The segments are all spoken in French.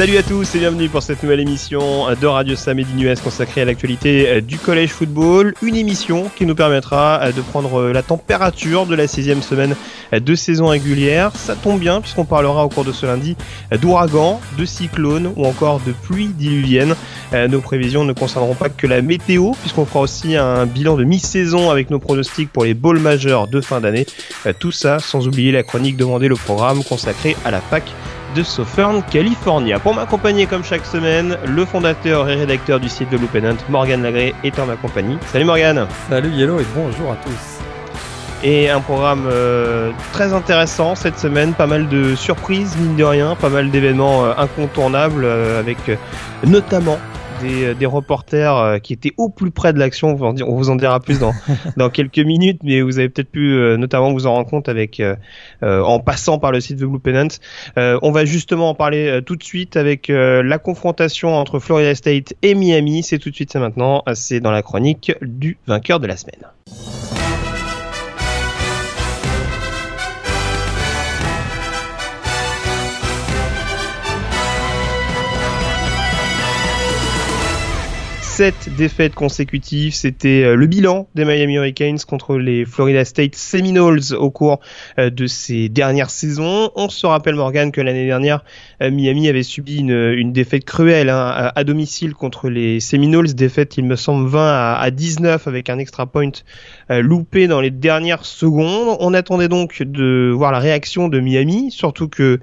Salut à tous et bienvenue pour cette nouvelle émission de Radio Sam et d'Inues consacrée à l'actualité du collège football. Une émission qui nous permettra de prendre la température de la sixième semaine de saison régulière. Ça tombe bien puisqu'on parlera au cours de ce lundi d'ouragans, de cyclones ou encore de pluies diluviennes. Nos prévisions ne concerneront pas que la météo puisqu'on fera aussi un bilan de mi-saison avec nos pronostics pour les balls majeurs de fin d'année. Tout ça sans oublier la chronique demandée le programme consacré à la PAC de Southern California. Pour m'accompagner comme chaque semaine, le fondateur et rédacteur du site de Loopennant, Morgan Lagré, est en ma compagnie. Salut Morgan Salut Yellow et bonjour à tous et un programme euh, très intéressant cette semaine, pas mal de surprises mine de rien, pas mal d'événements euh, incontournables euh, avec notamment des, des, reporters qui étaient au plus près de l'action. On vous en dira plus dans, dans quelques minutes, mais vous avez peut-être pu notamment vous en rendre compte avec en passant par le site de Blue Pennant. on va justement en parler tout de suite avec la confrontation entre Florida State et Miami. C'est tout de suite, c'est maintenant. C'est dans la chronique du vainqueur de la semaine. Sept défaites consécutives, c'était le bilan des Miami Hurricanes contre les Florida State Seminoles au cours de ces dernières saisons. On se rappelle Morgan que l'année dernière, Miami avait subi une, défaite cruelle hein, à, domicile contre les Seminoles, défaite il me semble 20 à, à 19 avec un extra point loupé dans les dernières secondes. On attendait donc de voir la réaction de Miami, surtout que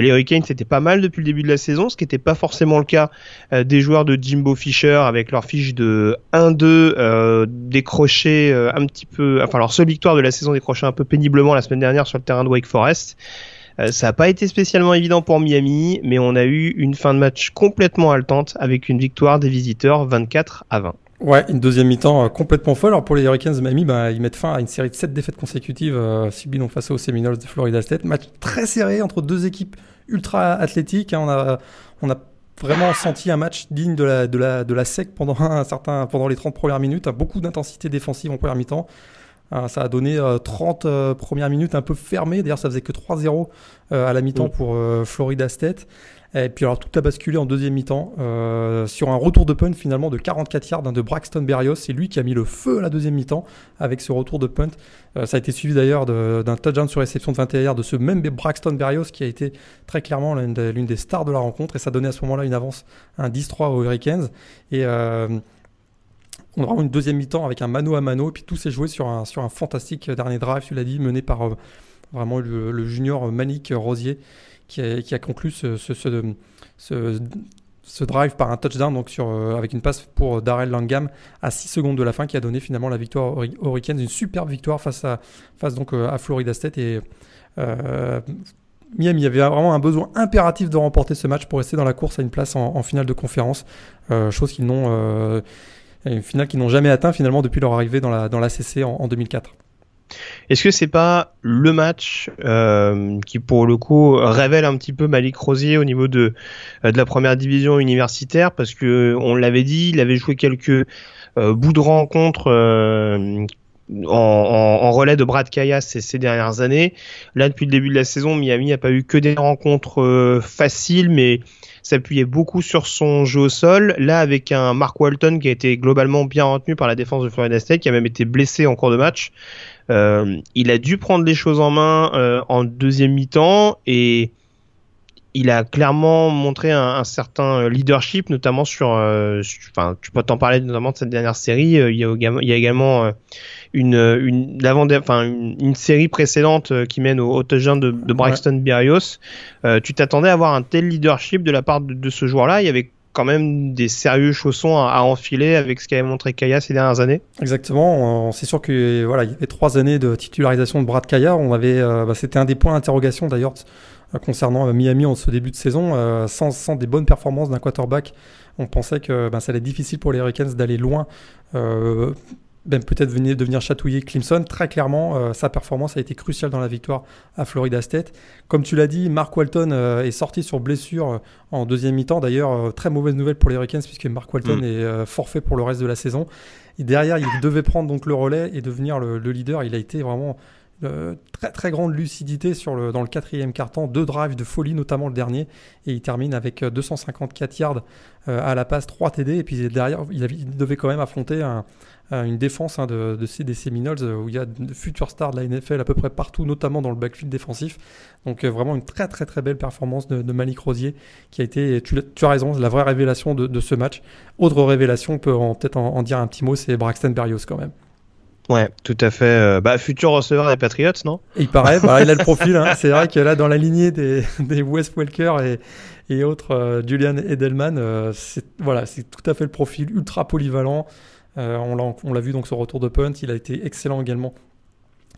les Hurricanes c'était pas mal depuis le début de la saison, ce qui n'était pas forcément le cas euh, des joueurs de Jimbo Fisher avec leur fiche de 1-2 euh, décrochée euh, un petit peu, enfin leur seule victoire de la saison décrochée un peu péniblement la semaine dernière sur le terrain de Wake Forest. ça n'a pas été spécialement évident pour Miami, mais on a eu une fin de match complètement haletante avec une victoire des visiteurs 24 à 20. Ouais, une deuxième mi-temps complètement folle. Alors pour les Hurricanes de Miami, bah, ils mettent fin à une série de 7 défaites consécutives euh, subies donc face aux Seminoles de Florida State. Match très serré entre deux équipes ultra athlétiques. Hein. On, a, on a vraiment senti un match digne de la, de la, de la SEC pendant, un certain, pendant les 30 premières minutes. Beaucoup d'intensité défensive en première mi-temps. Euh, ça a donné 30 euh, premières minutes un peu fermées. D'ailleurs, ça faisait que 3-0 à la mi-temps pour Florida State. Et puis alors tout a basculé en deuxième mi-temps euh, sur un retour de punt finalement de 44 yards de Braxton Berrios. C'est lui qui a mis le feu à la deuxième mi-temps avec ce retour de punt. Euh, ça a été suivi d'ailleurs d'un touchdown sur réception de 21 yards de ce même Braxton Berrios qui a été très clairement l'une des stars de la rencontre et ça donnait à ce moment-là une avance, un 10-3 aux Hurricanes. Et euh, on aura une deuxième mi-temps avec un mano à mano et puis tout s'est joué sur un, fantastique dernier drive, tu l'as dit, mené par vraiment le, junior Manic Rosier qui a, conclu ce, drive par un touchdown donc euh, avec une passe pour Darrell Langham à 6 secondes de la fin qui a donné finalement la victoire aux Hurricanes, une superbe victoire face à, donc, euh, à Florida State et euh, Miami avait vraiment un besoin impératif de remporter ce match pour rester dans la course à une place en, finale de conférence, chose qu'ils n'ont une finale qu'ils n'ont jamais atteint finalement depuis leur arrivée dans la, dans la CC en, en 2004. Est-ce que c'est pas le match euh, qui pour le coup révèle un petit peu Malik Rosier au niveau de euh, de la première division universitaire? Parce que on l'avait dit, il avait joué quelques euh, bouts de rencontre en, en, relais de Brad Kaya ces, ces, dernières années. Là, depuis le début de la saison, Miami n'a pas eu que des rencontres faciles, mais s'appuyait beaucoup sur son jeu au sol. Là, avec un Mark Walton qui a été globalement bien retenu par la défense de Florida State, qui a même été blessé en cours de match. Euh, il a dû prendre les choses en main euh, en deuxième mi-temps et il a clairement montré un, un certain leadership, notamment sur, euh, enfin, tu peux t'en parler notamment de cette dernière série. Euh, il, y a, il y a également une, une, enfin, une, une, série précédente qui mène au, au touchdown de, de Braxton ouais. Berrios. tu t'attendais à avoir un tel leadership de la part de, de ce joueur-là? Il y avait quand même des sérieux chaussons à, à enfiler avec ce qu'avait montré Kaya ces dernières années? Exactement. C'est sûr que voilà, il y avait trois années de titularisation de Brad Kaya. On avait, euh, bah, c'était un des points d'interrogation d'ailleurs euh, concernant euh, Miami en ce début de saison. Euh, sans, sans, des bonnes performances d'un quarterback, on pensait que bah, ça allait être difficile pour les Hurricanes d'aller loin. ben, peut-être venir, de venir chatouiller Clemson. Très clairement, euh, sa performance a été cruciale dans la victoire à Florida State. Comme tu l'as dit, Mark Walton euh, est sorti sur blessure euh, en deuxième mi-temps. D'ailleurs, très mauvaise nouvelle pour les Hurricanes puisque Mark Walton mm. est forfait pour le reste de la saison. Et derrière, il devait prendre donc le relais et devenir le, le leader. Il a été vraiment très très grande lucidité dans le quatrième carton, deux drives de folie, notamment le dernier, et il termine avec 254 yards à la passe, 3 TD, et puis derrière, il, devait quand même affronter un, euh, une défense hein, de, de, des Seminoles euh, où il y a de futurs stars de la NFL à peu près partout, notamment dans le backfield défensif. Donc euh, vraiment une très très très belle performance de, Malik Rosier qui a été, tu, as raison, la vraie révélation de, ce match. Autre révélation, on peut peut-être en, dire un petit mot, c'est Braxton Berrios quand même. Ouais, tout à fait. Bah, futur receveur des Patriots, non? Il paraît, bah, il a le profil. Hein. C'est vrai que là, dans la lignée des, des Wes Welker et, et autres, Julian Edelman, c'est voilà, c'est tout à fait le profil ultra polyvalent. Euh, on l'a vu donc sur retour de punt, il a été excellent également.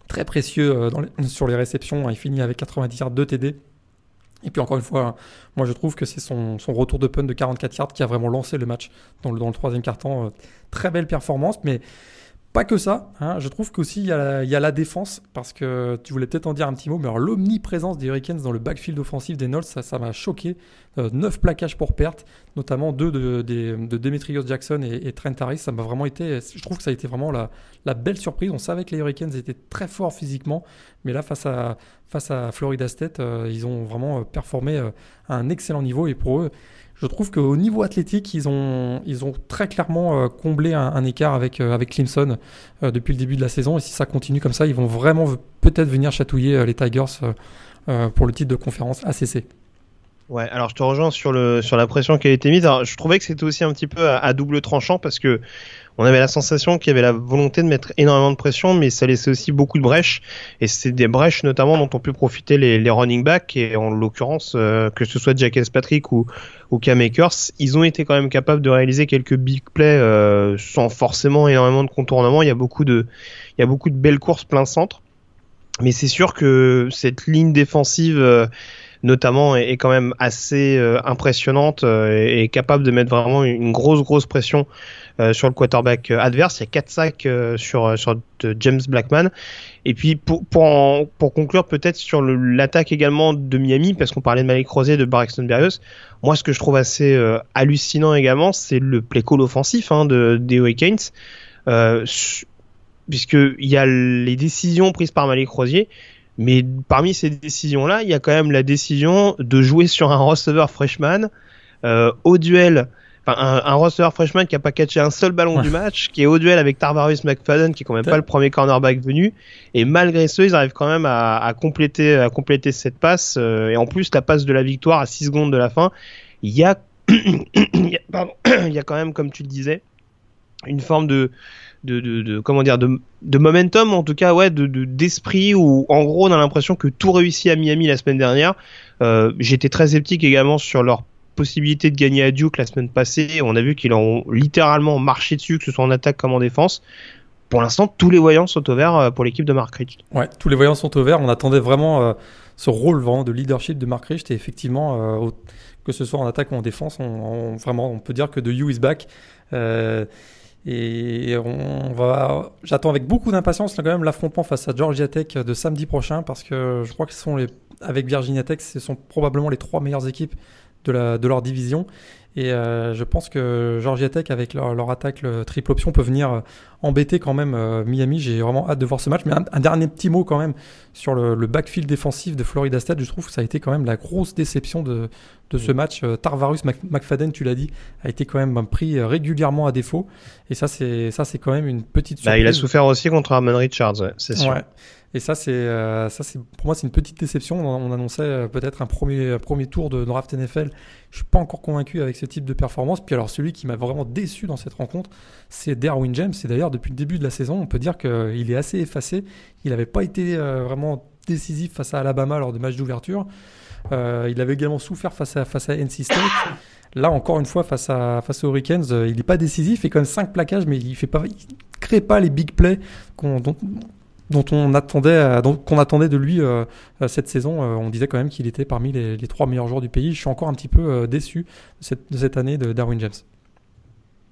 Très précieux euh, sur les réceptions, il finit avec 90 yards, 2 TD. Et puis encore une fois, moi je trouve que c'est son, retour de punt de 44 yards qui a vraiment lancé le match dans le, dans le troisième quart-temps. Euh, très belle performance, mais pas que ça, hein. je trouve qu'aussi il y, a la, défense, parce que tu voulais peut-être en dire un petit mot, mais l'omniprésence des Hurricanes dans le backfield offensif des Knolls, ça m'a choqué. Euh, 9 plaquages pour perte, notamment deux de, de, Demetrius Jackson et, Trent Harris, ça m'a vraiment été, je trouve que ça a été vraiment la, belle surprise. On savait que les Hurricanes étaient très forts physiquement, mais là face à, face à Florida State, euh, ils ont vraiment performé euh, à un excellent niveau, et pour eux, je trouve qu'au niveau athlétique, ils ont, ils ont très clairement euh, comblé un, écart avec, euh, avec Clemson euh, depuis le début de la saison. Et si ça continue comme ça, ils vont vraiment peut-être venir chatouiller les Tigers pour le titre de conférence ACC. Ouais, alors je te rejoins sur, le, sur la pression qui a été mise. Je trouvais que c'était aussi un petit peu à double tranchant parce que on avait la sensation qu'il y avait la volonté de mettre énormément de pression, mais ça laissait aussi beaucoup de brèches. Et c'est des brèches notamment dont ont pu profiter les, running backs. Et en l'occurrence, euh, que ce soit Jack Patrick ou, ou Cam Akers, ils ont été quand même capables de réaliser quelques big plays euh, sans forcément énormément de contournement. Il y a beaucoup de, il y a beaucoup de belles courses plein centre. Mais c'est sûr que cette ligne défensive euh, notamment est, quand même assez euh, impressionnante et, et, capable de mettre vraiment une grosse grosse pression euh, sur le quarterback euh, adverse. Il y a 4 sacs euh, sur, sur James Blackman. Et puis pour, pour, pour conclure peut-être sur l'attaque également de Miami, parce qu'on parlait de Malik Rosé, de Braxton Berrios, moi ce que je trouve assez hallucinant également, c'est le play call offensif hein, de, des Hurricanes. Euh, puisqu'il y a les décisions prises par Malik Rosier, mais parmi ces décisions-là, il y a quand même la décision de jouer sur un receveur freshman euh, au duel un, un receveur freshman qui a pas catché un seul ballon du match, qui est au duel avec Tarvarius McFadden, qui est quand même pas le premier cornerback venu, et malgré ce, ils arrivent quand même à, compléter, à compléter cette passe, euh, et en plus la passe de la victoire à 6 secondes de la fin, il y a, il y a quand même, comme tu le disais, une forme de, de, comment dire de, de, momentum en tout cas ouais de d'esprit où en gros on a l'impression que tout réussit à Miami la semaine dernière euh, j'étais très sceptique également sur leur possibilité de gagner à Duke la semaine passée. On a vu qu'ils ont littéralement marché dessus, que ce soit en attaque comme en défense. Pour l'instant, tous les voyants sont au vert euh, pour l'équipe de Mark Richt. Ouais, tous les voyants sont au vert. On attendait vraiment euh, ce rôle vraiment de leadership de Mark Richt et effectivement, que ce soit en attaque ou en défense, on, vraiment, on peut dire que de You is back. Et on va, j'attends avec beaucoup d'impatience l'affrontement face à Georgia Tech de samedi prochain parce que je crois que ce sont les, avec Virginia Tech, ce sont probablement les trois meilleures équipes de, leur division. Et euh, je pense que Georgia Tech, avec leur, attaque le triple option, peut venir euh, embêter quand même euh, Miami. J'ai vraiment hâte de voir ce match. Mais un, dernier petit mot quand même sur le, backfield défensif de Florida State. Je trouve que ça a été quand même la grosse déception de, ce match. Tarvarus McFadden, tu l'as dit, a été quand même pris régulièrement à défaut. Et ça, c'est ça, c'est quand même une petite surprise. Bah, il a souffert aussi contre Armand Richards, c'est sûr. Et euh, ça, c'est pour moi, c'est une petite déception. On, annonçait euh, peut-être un premier, premier tour de draft NFL. Je suis pas encore convaincu avec ce type de performance. Puis alors, celui qui m'a vraiment déçu dans cette rencontre, c'est Derwin James. Et d'ailleurs, depuis le début de la saison, on peut dire qu'il est assez effacé. Il n'avait pas été euh, vraiment décisif face à Alabama lors de match d'ouverture. il avait également souffert face à, face à NC State. Là, encore une fois, face, à, face aux Hurricanes, il n'est pas décisif. Il fait quand même 5 plaquages, mais il ne crée pas les big plays dont on attendait, euh, qu'on attendait de lui euh, euh, cette saison. on disait quand même qu'il était parmi les, trois meilleurs joueurs du pays. Je suis encore un petit peu déçu de cette, année de Darwin James.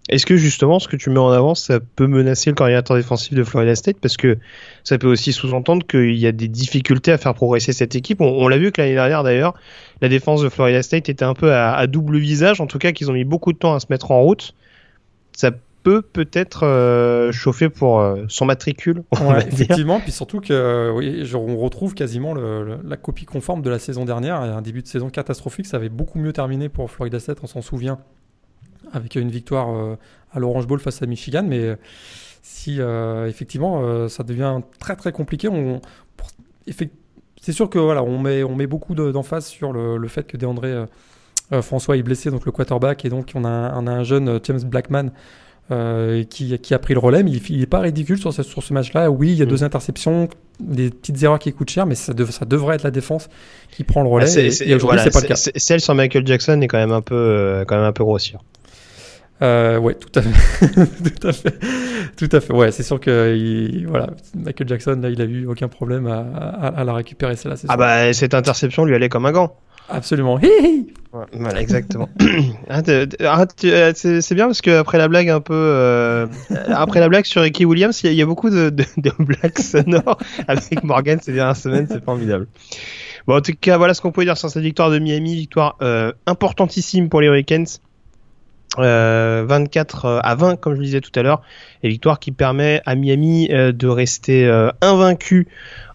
Est-ce que justement ce que tu mets en avant, ça peut menacer le coordinateur défensif de Florida State? Parce que ça peut aussi sous-entendre qu'il y a des difficultés à faire progresser cette équipe. On, l'a vu que l'année dernière d'ailleurs, la défense de Florida State était un peu à, double visage, en tout cas qu'ils ont mis beaucoup de temps à se mettre en route. Ça peut peut-être euh, chauffer pour euh, son matricule. effectivement, puis surtout que oui, on retrouve quasiment la copie conforme de la saison dernière. Un début de saison catastrophique, ça avait beaucoup mieux terminé pour Florida State, on s'en souvient avec une victoire euh, à l'Orange Bowl face à Michigan. Mais euh, si euh, effectivement ça devient très très compliqué, on, c'est sûr que voilà, on met, on met beaucoup d'emphase sur le, fait que DeAndré François est blessé, donc le quarterback, et donc on a, on a un jeune James Blackman qui, qui, a pris le relais, mais il n'est pas ridicule sur ce, sur ce match-là. Oui, il y a deux mm. interceptions, des petites erreurs qui coûtent cher, mais ça, ça devrait être la défense qui prend le relais. et, aujourd'hui, c'est pas le cas. Celle sur Michael Jackson est quand même un peu, quand même un peu grossière. Euh, ouais, tout à fait, tout à fait, tout à fait. Ouais, c'est sûr que voilà, Michael Jackson là, il a eu aucun problème à, à, la récupérer celle-là. Ah bah cette interception lui allait comme un gant. Absolument. voilà, exactement. Ah, euh, c'est bien parce que après la blague un peu, euh, après la blague sur Ricky Williams, il y, a beaucoup de, de, de blagues sonores avec Morgan ces dernières semaines, c'est formidable. Bon, en tout cas, voilà ce qu'on pouvait dire sur cette victoire de Miami, victoire euh, importantissime pour les Hurricanes. 24 euh, euh, à 20 comme je le disais tout à l'heure et victoire qui permet à Miami euh, de rester invaincu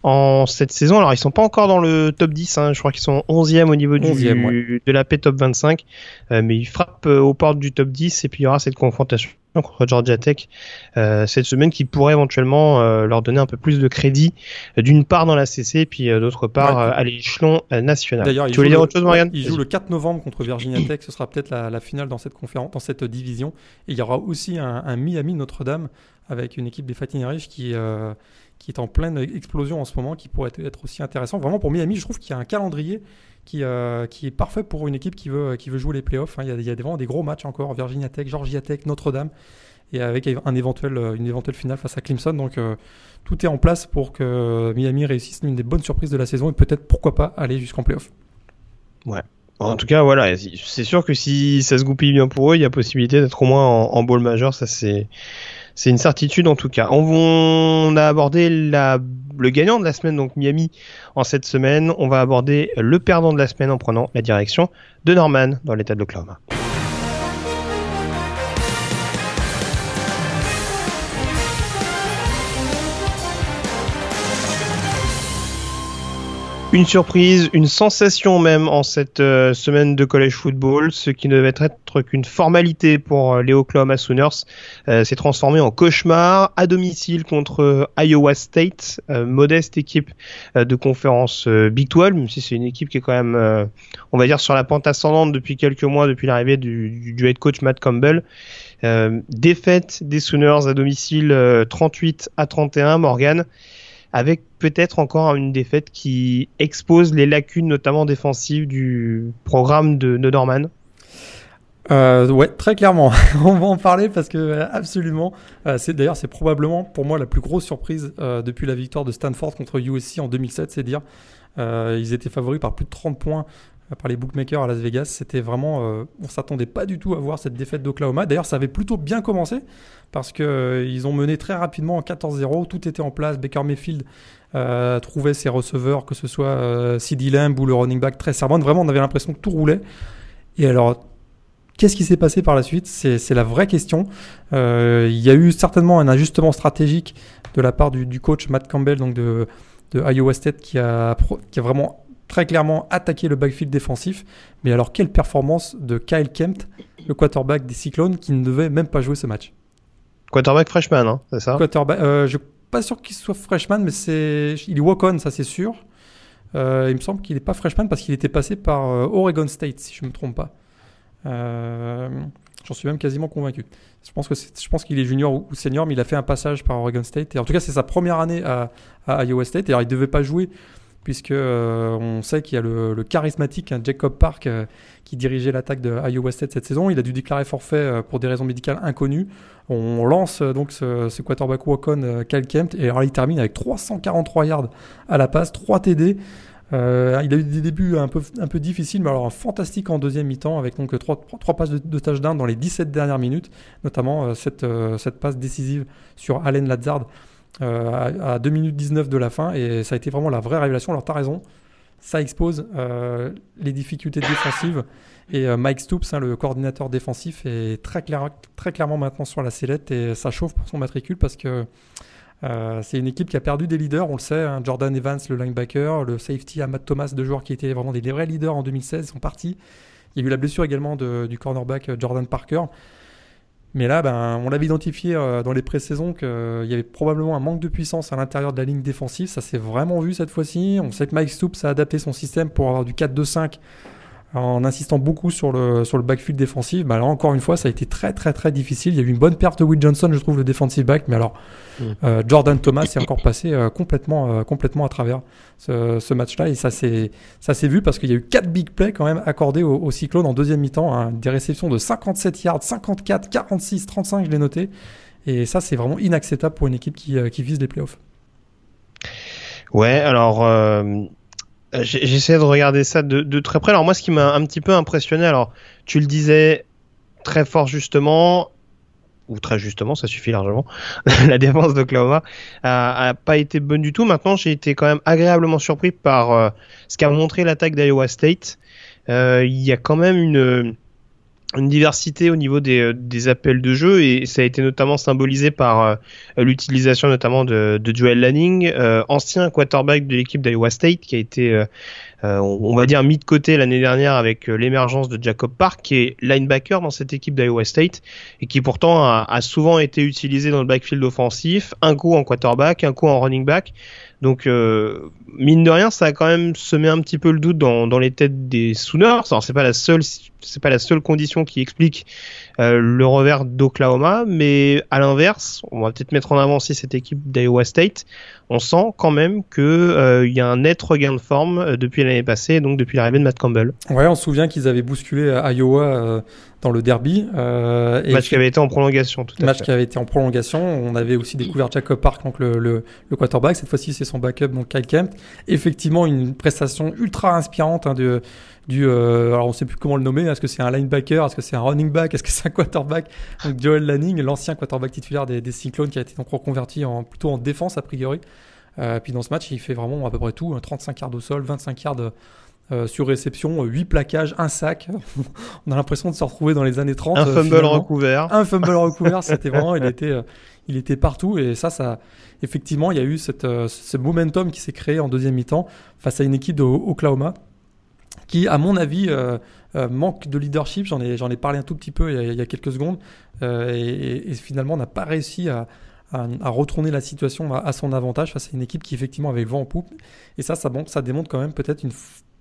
en cette saison. Alors ils sont pas encore dans le top 10, hein. je crois qu'ils sont 11e au niveau du, de la P top 25, mais ils frappent aux portes du top 10 et puis il y aura cette confrontation contre Georgia Tech euh, cette semaine qui pourrait éventuellement euh, leur donner un peu plus de crédit euh, d'une part dans la CC puis d'autre part à l'échelon national. D'ailleurs, tu voulais dire autre chose Morgan Il joue le 4 novembre contre Virginia Tech, ce sera peut-être la, finale dans cette conférence, dans cette division et il y aura aussi un, Miami Notre-Dame avec une équipe des Fighting Irish qui qui est en pleine explosion en ce moment, qui pourrait être aussi intéressant. Vraiment pour Miami, je trouve qu'il y a un calendrier qui, euh, qui est parfait pour une équipe qui veut, qui veut jouer les playoffs. Hein. Il, y a, vraiment des gros matchs encore, Virginia Tech, Georgia Tech, Notre-Dame, et avec un éventuel, euh, une éventuelle finale face à Clemson. Donc euh, tout est en place pour que Miami réussisse une des bonnes surprises de la saison et peut-être, pourquoi pas, aller jusqu'en playoff. Ouais. En tout cas, voilà, c'est sûr que si ça se goupille bien pour eux, il y a possibilité d'être au moins en, en bowl majeur. Ça, c'est c'est une certitude en tout cas. On, a abordé la, le gagnant de la semaine, donc Miami, en cette semaine. On va aborder le perdant de la semaine en prenant la direction de Norman dans l'état de l'Oklahoma. Une surprise, une sensation même en cette euh, semaine de college football, ce qui ne devait être qu'une formalité pour euh, les Oklahoma Sooners euh, s'est transformé en cauchemar à domicile contre Iowa State, modeste équipe de conférence Big 12, même si c'est une équipe qui est quand même, on va dire, sur la pente ascendante depuis quelques mois, depuis l'arrivée du, du, head coach Matt Campbell. défaite des Sooners à domicile 38 à 31, Morgan avec peut-être encore une défaite qui expose les lacunes notamment défensives du programme de, Norman. Euh, ouais, très clairement. On va en parler parce que euh, absolument. Euh, c'est d'ailleurs c'est probablement pour moi la plus grosse surprise depuis la victoire de Stanford contre USC en 2007, c'est dire. ils étaient favoris par plus de 30 points par les bookmakers à Las Vegas. C'était vraiment, euh, on s'attendait pas du tout à voir cette défaite d'Oklahoma. D'ailleurs, ça avait plutôt bien commencé parce que euh, ils ont mené très rapidement en 14-0. Tout était en place. Baker Mayfield euh, trouvait ses receveurs, que ce soit euh, CD Lamb ou le running back très servant. Vraiment, on avait l'impression que tout roulait. Et alors, Qu'est-ce qui s'est passé par la suite? C'est la vraie question. il y a eu certainement un ajustement stratégique de la part du, du coach Matt Campbell, donc de, de Iowa State, qui a, qui a vraiment très clairement attaquer le backfield défensif. Mais alors, quelle performance de Kyle Kempt, le quarterback des Cyclones, qui ne devait même pas jouer ce match Quarterback freshman, hein, c'est ça? Quarterback, euh, Je ne suis pas sûr qu'il soit freshman, mais c'est, il est walk-on, ça c'est sûr. Euh, il me semble qu'il n'est pas freshman parce qu'il était passé par euh, Oregon State, si je ne me trompe pas. J'en suis même quasiment convaincu. Je pense que je pense qu'il est junior ou, senior, mais il a fait un passage par Oregon State. Et en tout cas, c'est sa première année à, à Iowa State. Et alors, il devait pas jouer puisque euh, on sait qu'il y a le, charismatique hein, Jacob Park euh, qui dirigeait l'attaque de Iowa State cette saison. Il a dû déclarer forfait euh, pour des raisons médicales inconnues. On lance donc ce, quarterback walk-on Kempt et alors il termine avec 343 yards à la passe, 3 TD. Il a eu des débuts un peu, difficiles, mais alors fantastique en deuxième mi-temps, avec donc trois, trois passes de, de touchdown dans les 17 dernières minutes, notamment cette, cette passe décisive sur Allen Lazard à, à 2 minutes 19 de la fin, et ça a été vraiment la vraie révélation. Alors, tu as raison, ça expose euh, les difficultés défensives. Et euh, Mike Stoops, hein, le coordinateur défensif, est très, clair, très clairement maintenant sur la sellette et ça chauffe pour son matricule parce que euh, c'est une équipe qui a perdu des leaders, on le sait. hein, Jordan Evans, le linebacker, le safety, Ahmad Thomas, deux joueurs qui étaient vraiment des, vrais leaders en 2016, sont partis. Il y a eu la blessure également du cornerback euh, Jordan Parker. Mais là, ben, on l'avait identifié euh, dans les pré-saisons qu'il y avait probablement un manque de puissance à l'intérieur de la ligne défensive. Ça s'est vraiment vu cette fois-ci. On sait que Mike Stoops a adapté son système pour avoir du 4-2-5 en insistant beaucoup sur le, sur le backfield défensif. Bah, là, encore une fois, ça a été très très très difficile. Il y a eu une bonne perte de Will Johnson, je trouve, le defensive back. Mais alors, Mm. euh, Jordan Thomas est encore passé euh, complètement, euh, complètement à travers ce, ce match-là. Et ça s'est ça s'est vu parce qu'il y a eu 4 big plays quand même accordés au, au Cyclone en deuxième mi-temps. hein. Des réceptions de 57 yards, 54, 46, 35, je l'ai noté. Et ça, c'est vraiment inacceptable pour une équipe qui, euh, qui vise les playoffs. Ouais, alors euh, j'essaie de regarder ça de, de très près. Alors moi, ce qui m'a un petit peu impressionné, alors tu le disais très fort justement, ou très justement, ça suffit largement, la défense d'Oklahoma a, a pas été bonne du tout. Maintenant, j'ai été quand même agréablement surpris par euh, ce qu'a montré l'attaque d'Iowa State. Euh, Il y a quand même une une diversité au niveau des, euh, des appels de jeu et ça a été notamment symbolisé par euh, l'utilisation notamment de, de Joel Lanning, euh, ancien quarterback de l'équipe d'Iowa State qui a été, on va dire, mis de côté l'année dernière avec l'émergence de Jacob Park qui est linebacker dans cette équipe d'Iowa State et qui pourtant a souvent été utilisé dans le backfield offensif, un coup en quarterback, un coup en running back. Donc, euh, mine de rien, ça a quand même semé un petit peu le doute dans, les têtes des Sooners. Alors, c'est pas la seule, c'est pas la seule condition qui explique euh, le revers d'Oklahoma, mais à l'inverse, on va peut-être mettre en avant aussi cette équipe d'Iowa State. On sent quand même que euh, y a un net regain de forme euh, depuis l'année passée, donc depuis l'arrivée de Matt Campbell. Ouais, on se souvient qu'ils avaient bousculé Iowa euh, dans le derby. Et match qui avait été en prolongation, tout à match fait. qui avait été en prolongation. On avait aussi découvert Jacob Park, donc le, le, le quarterback. Cette fois-ci, c'est son backup, donc Kyle Kemp. Effectivement, une prestation ultra inspirante hein, de, du. euh, alors, on sait plus comment le nommer. Est-ce que c'est un linebacker? Est-ce que c'est un running back? Est-ce que c'est un quarterback? Donc, Joel Lanning, l'ancien quarterback titulaire des, des Cyclones, qui a été donc reconverti en, plutôt en défense, a priori. Euh, puis dans ce match, il fait vraiment à peu près tout. hein, 35 yards au sol, 25 yards euh, sur réception, 8 plaquages, un sac. On a l'impression de se retrouver dans les années 30. Un fumble finalement recouvert. un fumble recouvert, c'était vraiment, il était, il était partout et ça, ça, effectivement, il y a eu cette, ce momentum qui s'est créé en deuxième mi-temps face à une équipe de Oklahoma qui, à mon avis, euh, euh, manque de leadership. J'en ai, j'en ai parlé un tout petit peu il y a, quelques secondes euh, et, et finalement n'a pas réussi à, à, retourner la situation à, son avantage face à une équipe qui effectivement avait vent en poupe. Et ça, ça, ça démontre quand même peut-être une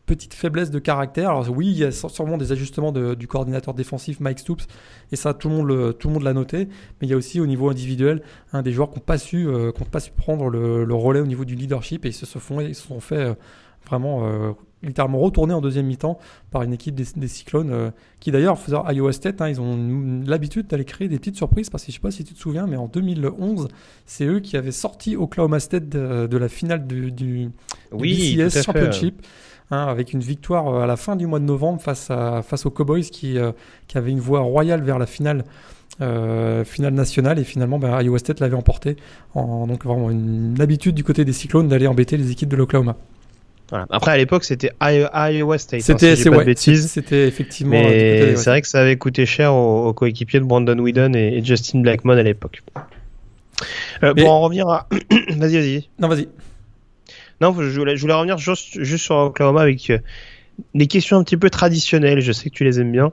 petite faiblesse de caractère. Alors oui, il y a sûrement des ajustements de- du coordinateur défensif Mike Stoops, et ça tout le monde tout le monde l'a noté. Mais il y a aussi au niveau individuel des joueurs qui n'ont pas su, qui pas su prendre le, le relais au niveau du leadership et ils se, se font, ils se sont fait vraiment littéralement retourner en deuxième mi-temps par une équipe des, des Cyclones euh, qui d'ailleurs faisant Iowa State, hein, ils ont l'habitude d'aller créer des petites surprises parce que je sais pas si tu te souviens, mais en 2011, c'est eux qui avaient sorti Oklahoma State de, de la finale du, du, BCS. Championship. hein, avec une victoire euh, à la fin du mois de novembre face, à, face aux Cowboys qui, euh, qui avaient une voie royale vers la finale, euh, finale nationale et finalement ben, Iowa State l'avait emporté. En, donc vraiment une habitude du côté des Cyclones d'aller embêter les équipes de l'Oklahoma. Voilà. Après, à l'époque, c'était Iowa State. hein, C'était si ouais, c'était effectivement. Mais c'est vrai que ça avait coûté cher aux, aux coéquipiers de Brandon Whedon et, et Justin Blackmon à l'époque. Euh, Mais- Pour en revenir à... vas-y, vas-y. Non, vas-y. Non, je voulais, je voulais revenir juste, juste sur Oklahoma avec euh, des questions un petit peu traditionnelles. Je sais que tu les aimes bien.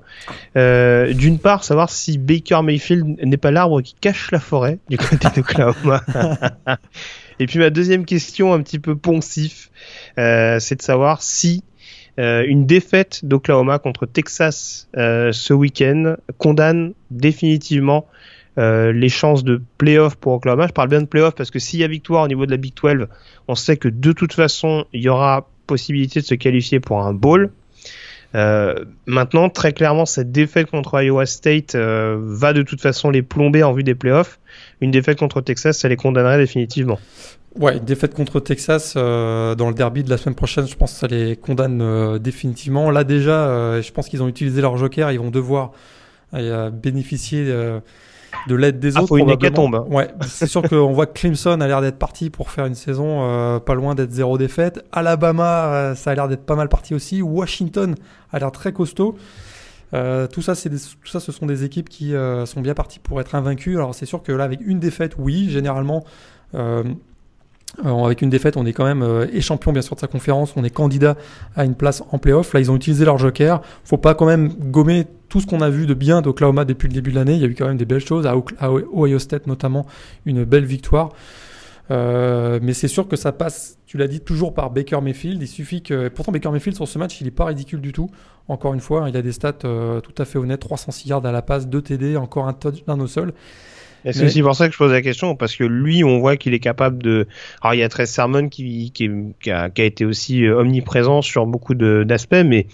Euh, D'une part, savoir si Baker Mayfield n'est pas l'arbre qui cache la forêt du côté d'Oklahoma. Et puis ma deuxième question, un petit peu poncif, euh, c'est de savoir si euh, une défaite d'Oklahoma contre Texas euh, ce week-end condamne définitivement les chances de playoff pour Oklahoma. Je parle bien de playoff parce que s'il y a victoire au niveau de la Big 12, on sait que de toute façon, il y aura possibilité de se qualifier pour un bowl. Euh, maintenant, très clairement, cette défaite contre Iowa State euh, va de toute façon les plomber en vue des playoffs. Une défaite contre Texas, ça les condamnerait définitivement. Ouais, défaite contre Texas euh, dans le derby de la semaine prochaine, je pense que ça les condamne euh, définitivement. Là déjà, euh, je pense qu'ils ont utilisé leur joker, ils vont devoir bénéficier de l'aide des ah, autres. Faut une hécatombe. Hein. Ouais, c'est sûr qu'on voit que Clemson a l'air d'être parti pour faire une saison pas loin d'être zéro défaite. Alabama, ça a l'air d'être pas mal parti aussi. Washington a l'air très costaud. tout ça, c'est tout ça, ce sont des équipes qui sont bien parties pour être invaincues. Alors c'est sûr que là, avec une défaite, oui, généralement, euh, avec une défaite, on est quand même euh, bien sûr de sa conférence, on est candidat à une place en playoff. Là, ils ont utilisé leur joker. Faut pas quand même gommer tout ce qu'on a vu de bien d'Oklahoma depuis le début de l'année. Il y a eu quand même des belles choses, à, Ohio State notamment, une belle victoire. Euh, mais c'est sûr que ça passe, tu l'as dit, toujours par Baker Mayfield. Il suffit que. Pourtant, Baker Mayfield sur ce match, il n'est pas ridicule du tout. Encore une fois, il a des stats tout à fait honnêtes 306 yards à la passe, 2 TD, encore un touchdown au sol. C'est aussi pour ça que je pose la question, parce que lui, on voit qu'il est capable de. Alors, il y a Trey Sermon qui, qui, a, qui, a, été aussi euh, omniprésent sur beaucoup d'aspects, mais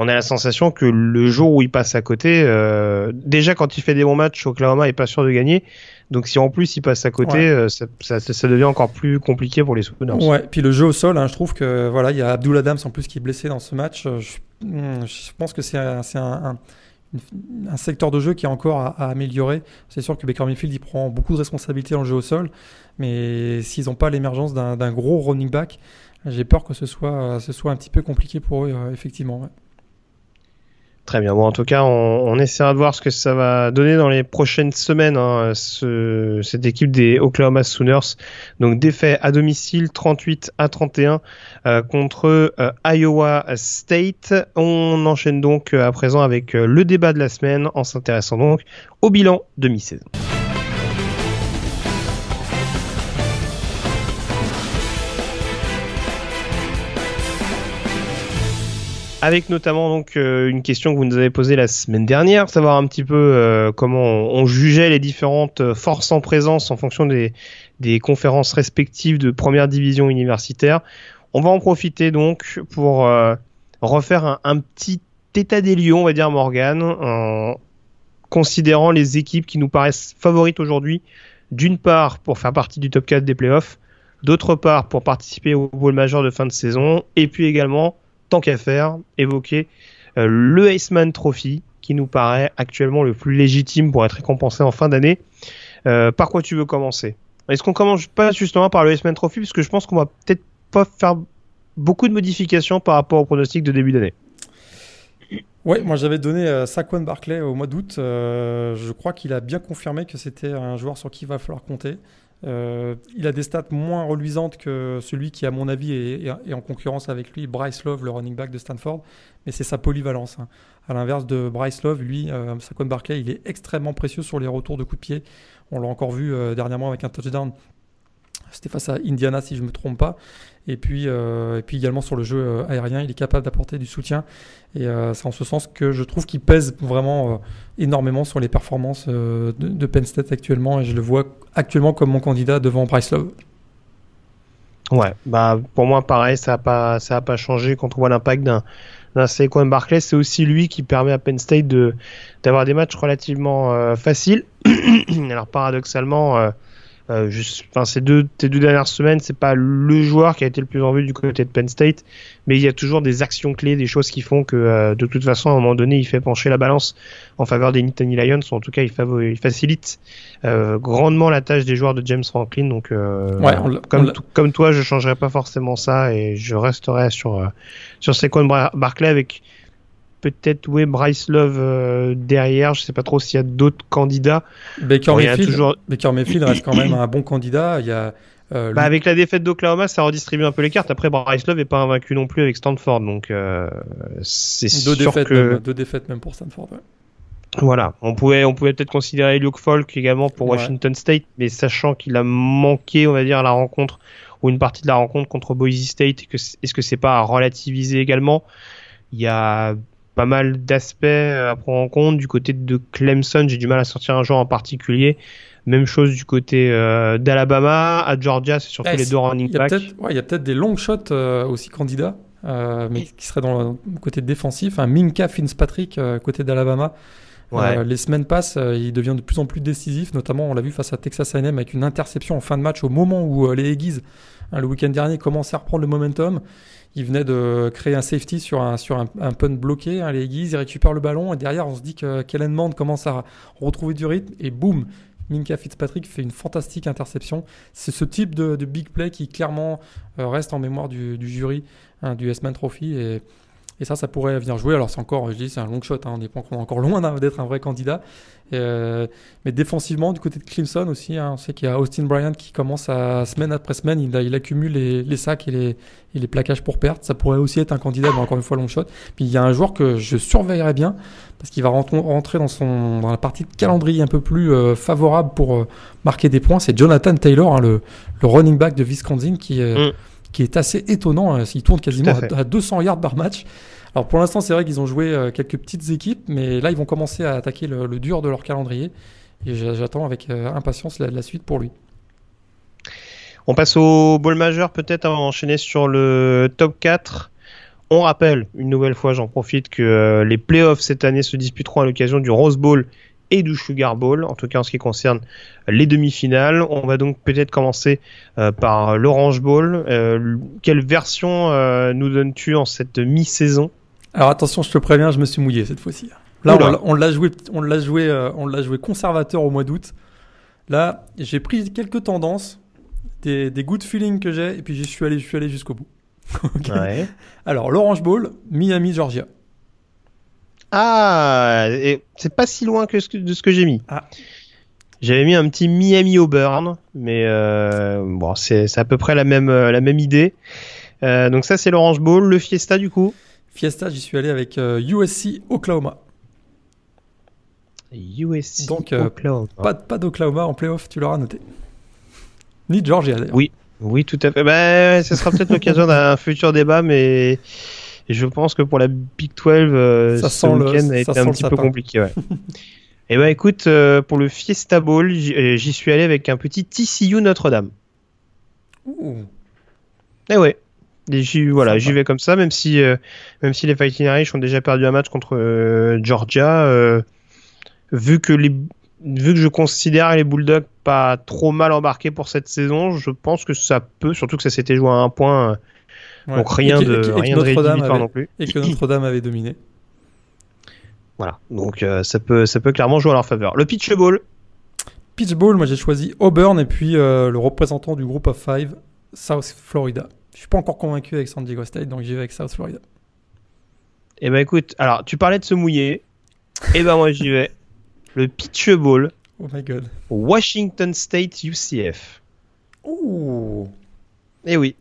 on a la sensation que le jour où il passe à côté, euh, déjà quand il fait des bons matchs, Oklahoma est pas sûr de gagner. Donc si en plus il passe à côté, euh, ça, ça, ça, devient encore plus compliqué pour les Sooners. Ouais, puis le jeu au sol, hein, je trouve que voilà, il y a Abdul Adams en plus qui est blessé dans ce match. Je, je pense que c'est un, un, un secteur de jeu qui est encore à, améliorer. C'est sûr que Baker Mayfield il prend beaucoup de responsabilités en jeu au sol, mais s'ils n'ont pas l'émergence d'un gros running back, j'ai peur que ce soit, soit un petit peu compliqué pour eux, euh, effectivement. Très bien. Bon, en tout cas, on, essaiera de voir ce que ça va donner dans les prochaines semaines. Hein, ce, cette équipe des Oklahoma Sooners. Donc défait à domicile 38 à 31 euh, contre euh, Iowa State. On enchaîne donc euh, à présent avec le débat de la semaine en s'intéressant donc au bilan de avec notamment donc euh, une question que vous nous avez posée la semaine dernière, savoir un petit peu euh, comment on, jugeait les différentes euh, forces en présence en fonction des, des conférences respectives de première division universitaire. On va en profiter donc pour refaire un, un, petit état des lieux, on va dire Morgan, en considérant les équipes qui nous paraissent favorites aujourd'hui, d'une part pour faire partie du top 4 des playoffs, d'autre part pour participer au bowl majeur de fin de saison, et puis également tant qu'à faire, évoquer euh, le Iceman Trophy, qui nous paraît actuellement le plus légitime pour être récompensé en fin d'année. Euh, par quoi tu veux commencer? Est-ce qu'on commence pas justement par le Iceman Trophy? Parce que je pense qu'on va peut-être pas faire beaucoup de modifications par rapport au pronostic de début d'année. Oui, moi j'avais donné euh, Saquon Barclay au mois d'août. je crois qu'il a bien confirmé que c'était un joueur sur qui il va falloir compter. Euh, il a des stats moins reluisantes que celui qui, à mon avis, est, en concurrence avec lui, Bryce Love, le running back de Stanford, mais c'est sa polyvalence. Hein. À l'inverse de Bryce Love, lui, euh, Saquon Barclay, il est extrêmement précieux sur les retours de coups de pied. On l'a encore vu euh, dernièrement avec un touchdown. C'était face à Indiana, si je ne me trompe pas. Et puis, euh, et puis également sur le jeu euh, aérien, il est capable d'apporter du soutien. Et euh, c'est en ce sens que je trouve qu'il pèse vraiment énormément sur les performances de, Penn State actuellement. Et je le vois actuellement comme mon candidat devant Bryce Love. Ouais, bah pour moi pareil, ça n'a pas pas changé quand on voit l'impact d'un d'un Saquon Barclay, c'est aussi lui qui permet à Penn State d'avoir des matchs relativement faciles. Alors paradoxalement juste, enfin, ces deux, deux dernières semaines, c'est pas le joueur qui a été le plus en vue du côté de Penn State, mais il y a toujours des actions clés, des choses qui font que euh, de toute façon, à un moment donné, il fait pencher la balance en faveur des Nittany Lions, ou en tout cas, il, il facilite euh, grandement la tâche des joueurs de James Franklin. Donc, ouais, comme, comme toi, je changerai pas forcément ça et je resterai sur sur Saquon Barclay avec peut-être ouais, Bryce Love euh, derrière. Je sais pas trop s'il y a d'autres candidats. Baker, Mayfield, toujours... Baker Mayfield reste quand même un bon candidat. Il y a, euh, bah, avec la défaite d'Oklahoma, ça redistribue un peu les cartes. Après, Bryce Love n'est pas invaincu non plus avec Stanford. Donc, euh, c'est sûr défaites que... Même, deux défaites même pour Stanford. Voilà, on pouvait, on pouvait peut-être considérer Luke Falk également pour Washington State, mais sachant qu'il a manqué, on va dire, la rencontre ou une partie de la rencontre contre Boise State, est-ce que c'est pas à relativiser également? Il y a pas mal d'aspects à prendre en compte. Du côté de Clemson, j'ai du mal à sortir un joueur en particulier. Même chose du côté euh, d'Alabama, à Georgia, c'est surtout les deux running backs. Il y a peut-être des long shots euh, aussi candidats, euh, mais qui seraient dans le côté défensif. Un Minka Fitzpatrick côté d'Alabama. Euh, les semaines passent, euh, il devient de plus en plus décisif, notamment on l'a vu face à Texas A&M avec une interception en fin de match au moment où les Aggies, hein, le week-end dernier, commençaient à reprendre le momentum. Il venait de créer un safety sur un, sur un, punt bloqué, hein, les Aggies, il le ballon et derrière on se dit que Kellen Mond commence à retrouver du rythme et boum, Minka Fitzpatrick fait une fantastique interception. C'est ce type de, big play qui clairement reste en mémoire du, jury hein, du S-Man Trophy et et ça, ça pourrait venir jouer. Alors, c'est encore, je dis, c'est un long shot. Hein, on est encore loin d'être un vrai candidat. Euh, mais défensivement, du côté de Clemson aussi, hein, on sait qu'il y a Austin Bryant qui commence à, semaine après semaine, il, il accumule les, les, sacs et les, et les plaquages pour perte. Ça pourrait aussi être un candidat, mais encore une fois, long shot. Puis il y a un joueur que je surveillerais bien parce qu'il va rentrer dans, son, dans la partie de calendrier un peu plus euh, favorable pour euh, marquer des points. C'est Jonathan Taylor, hein, le, le, running back de Wisconsin, qui est. Mm qui est assez étonnant. Hein. Il tourne quasiment à, 200 yards par match. Alors pour l'instant, c'est vrai qu'ils ont joué euh, quelques petites équipes, mais là, ils vont commencer à attaquer le, dur de leur calendrier. Et j'attends avec euh, impatience la, suite pour lui. On passe au ball majeur, peut-être avant d'enchaîner sur le top 4. On rappelle, une nouvelle fois, j'en profite, que euh, les playoffs cette année se disputeront à l'occasion du Rose Bowl et du Sugar Bowl, en tout cas en ce qui concerne les demi-finales. On va donc peut-être commencer euh, par l'Orange Bowl. Euh, quelle version euh, nous donnes-tu en cette mi-saison? Alors attention, je te préviens, je me suis mouillé cette fois-ci. Là, on, l'a joué, on l'a joué, on l'a joué conservateur au mois d'août. Là, j'ai pris quelques tendances, des, des good feelings que j'ai, et puis je suis allé, je suis allé jusqu'au bout. Alors, l'Orange Bowl, Miami, Georgia. Ah, c'est pas si loin que ce de ce que j'ai mis. Ah. J'avais mis un petit Miami Auburn, mais euh, bon, c'est à peu près la même, euh, la même idée. Euh, donc ça, c'est l'Orange Bowl. Le Fiesta, du coup Fiesta, j'y suis allé avec USC Oklahoma. USC donc, Oklahoma. Pas, pas d'Oklahoma en playoff, tu l'auras noté. Ni Georgia, d'ailleurs. Oui, oui, tout à fait. Bah, ce sera peut-être l'occasion d'un futur débat, mais et je pense que pour la Big 12, euh, ce week-end a été un petit peu compliqué. Ouais. Et bah écoute, euh, pour le Fiesta Bowl, euh, j'y suis allé avec un petit TCU Notre-Dame. Et eh ouais. j'y voilà, j'y vais comme ça, même si même si les Fighting Irish ont déjà perdu un match contre Georgia, vu que les vu que je considère les Bulldogs pas trop mal embarqués pour cette saison, je pense que ça peut, surtout que ça s'était joué à un point donc rien de, rien de non plus. Et que Notre-Dame avait dominé. Voilà, donc euh, ça, peut, ça peut clairement jouer à leur faveur. Le Pitch Bowl. Pitch Bowl, moi j'ai choisi Auburn et puis euh, le représentant du groupe of five, South Florida. Je suis pas encore convaincu avec San Diego State, donc j'y vais avec South Florida. Eh ben écoute, alors tu parlais de se mouiller. Eh ben moi j'y vais. Le Pitch Bowl. Oh my god. Washington State UCF. Ouh. Eh oui.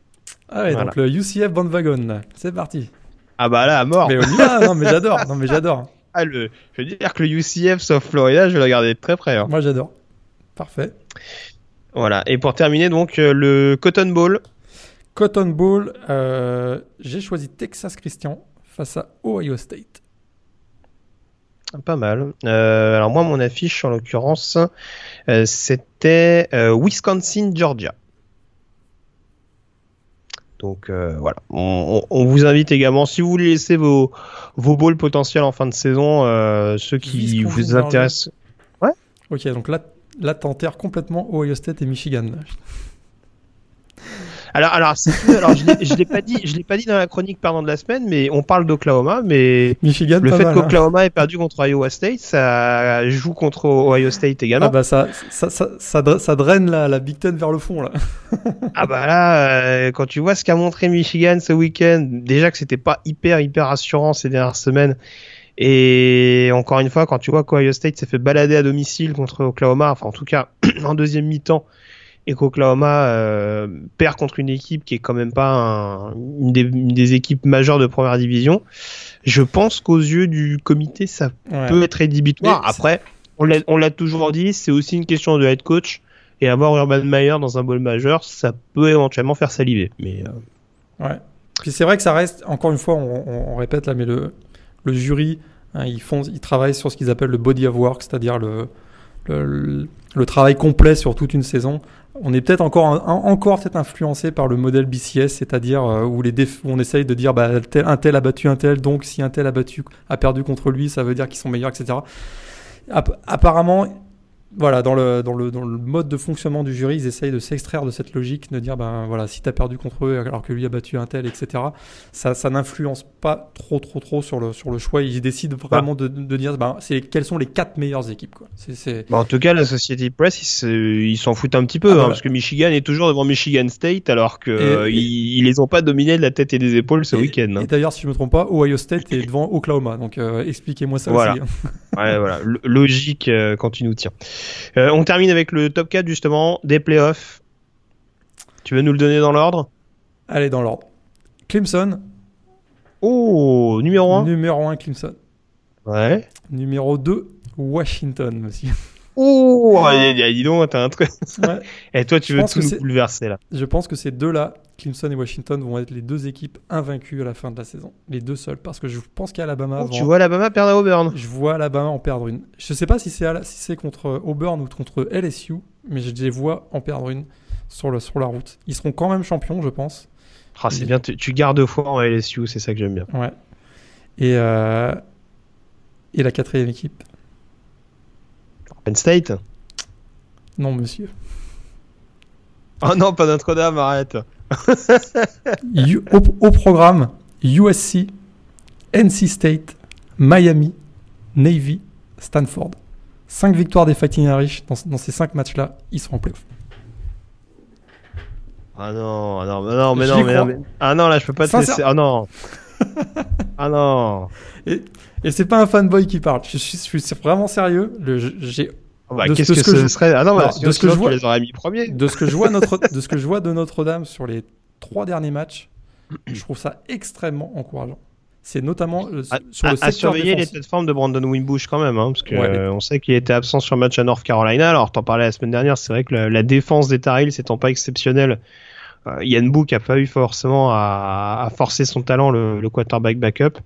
Ah ouais, donc le UCF Bandwagon, c'est parti. Ah bah là, à mort. Mais on y va, non mais j'adore, non mais j'adore. Ah le, je veux dire que le UCF sauf Florida, je vais le regarder de très près. Hein. Moi j'adore. Parfait. Voilà, et pour terminer donc euh, le Cotton Bowl. Cotton Bowl, euh, j'ai choisi Texas Christian face à Ohio State. Pas mal. Euh, alors moi, mon affiche, en l'occurrence, c'était Wisconsin, Georgia. Donc euh, voilà, on, vous invite également, si vous voulez laisser vos, vos balls potentiels en fin de saison, euh, ceux qui vous intéressent. Ouais. Ok, donc là, là t'enterres complètement Ohio State et Michigan. Alors, alors, alors je l'ai pas dit, je l'ai pas dit dans la chronique pardon de la semaine, mais on parle d'Oklahoma, mais Michigan, le fait hein. qu'Oklahoma ait perdu contre Iowa State, ça joue contre Ohio State également. Ah bah ça, ça, ça, ça, draine la, la, Big Ten vers le fond là. ah bah là, euh, quand tu vois ce qu'a montré Michigan ce week-end, déjà que c'était pas hyper hyper rassurant ces dernières semaines. Et encore une fois, quand tu vois qu'Ohio State s'est fait balader à domicile contre Oklahoma, enfin en tout cas en deuxième mi-temps, et qu'Oklahoma euh, perd contre une équipe qui est quand même pas une, des, équipes majeures de première division, je pense qu'aux yeux du comité, ça peut être rédhibitoire. Après, on l'a toujours dit, c'est aussi une question de head coach. Et avoir Urban Meyer dans un bol majeur, ça peut éventuellement faire saliver. Mais euh, ouais. Puis c'est vrai que ça reste, encore une fois, on, répète là, mais le, le jury, hein, ils font, ils travaillent sur ce qu'ils appellent le body of work, c'est-à-dire le, le, le, travail complet sur toute une saison on est peut-être encore, encore peut-être influencé par le modèle BCS, c'est-à-dire euh, où, les on essaye de dire bah, tel, un tel a battu un tel, donc si un tel a a perdu contre lui, ça veut dire qu'ils sont meilleurs, etc. apparemment, voilà, dans le, dans, le, dans le mode de fonctionnement du jury, ils essayent de s'extraire de cette logique, de dire, ben voilà, si tu as perdu contre eux alors que lui a battu un tel, etc., ça, ça n'influence pas trop, trop, trop sur le, sur le choix. Ils décident vraiment de, de, dire, ben, c'est, quelles sont les quatre meilleures équipes. Quoi. C'est, en tout cas, la Society Press, ils, s'en foutent un petit peu, ah, hein, parce que Michigan est toujours devant Michigan State, alors que euh, ils, les ont pas dominés de la tête et des épaules ce week-end. Hein. Et d'ailleurs, si je me trompe pas, Ohio State est devant Oklahoma, donc euh, expliquez-moi ça voilà. aussi. Ouais, voilà, logique euh, quand tu nous tiens. On termine avec le top 4 justement des playoffs. Tu veux nous le donner dans l'ordre? Allez, dans l'ordre. Clemson. Oh, numéro 1 Numéro 1, Clemson. Ouais. Numéro 2, Washington, monsieur. Oh, dis donc, t'as un truc. Et toi, tu veux tout nous bouleverser là. Je pense que ces deux-là, Clemson et Washington, vont être les deux équipes invaincues à la fin de la saison. Les deux seuls. Parce que je pense qu'Alabama. Oh, tu vois Alabama perdre à Auburn Je vois Alabama en perdre une. Je sais pas si c'est si contre Auburn ou contre LSU, mais je les vois en perdre une sur, le, sur la route. Ils seront quand même champions, je pense. Ah, c'est bien, tu, gardes foi en LSU, c'est ça que j'aime bien. Ouais. Et, euh, et la quatrième équipe Penn State Non, monsieur. Oh non, pas Notre-Dame, arrête. au, programme, USC, NC State, Miami, Navy, Stanford. Cinq victoires des Fighting Irish dans, ces cinq matchs-là, ils sont en playoff. Ah non, ah non, non, mais non, mais non, ah non, là je peux pas te laisser. Ah non. ah non. Et, et c'est pas un fanboy qui parle. Je suis, je suis vraiment sérieux. J'ai bah, qu'est-ce que, ce serait? Ah non, de ce que je vois, les aurais mis premier. De ce que je vois notre, de ce que je vois de Notre-Dame sur les trois derniers matchs, je trouve ça extrêmement encourageant. C'est notamment euh, sur le secteur à surveiller les plateformes de Brandon Wimbush quand même, hein, parce que euh, on sait qu'il était absent sur le match à North Carolina. Alors t'en parlais la semaine dernière, c'est vrai que la, défense des Tar Heels étant pas exceptionnelle, euh, Yann Book a pas eu forcément à, à forcer son talent le, le quarterback backup.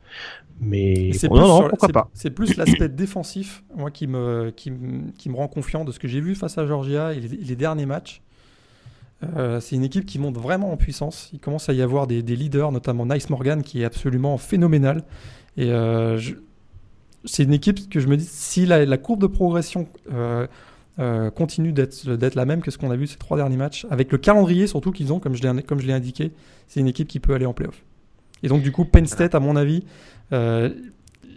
Mais c'est non, pourquoi pas C'est plus l'aspect défensif, moi, qui me, qui, qui, me rend confiant de ce que j'ai vu face à Georgia et les, derniers matchs. Euh, c'est une équipe qui monte vraiment en puissance. Il commence à y avoir des, des leaders, notamment Nice Morgan, qui est absolument phénoménal. Et euh, c'est une équipe que je me dis, si la, la courbe de progression euh continue d'être la même que ce qu'on a vu ces trois derniers matchs, avec le calendrier surtout qu'ils ont, comme je l'ai indiqué, c'est une équipe qui peut aller en playoff. Et donc, du coup, Penn State, à mon avis, euh,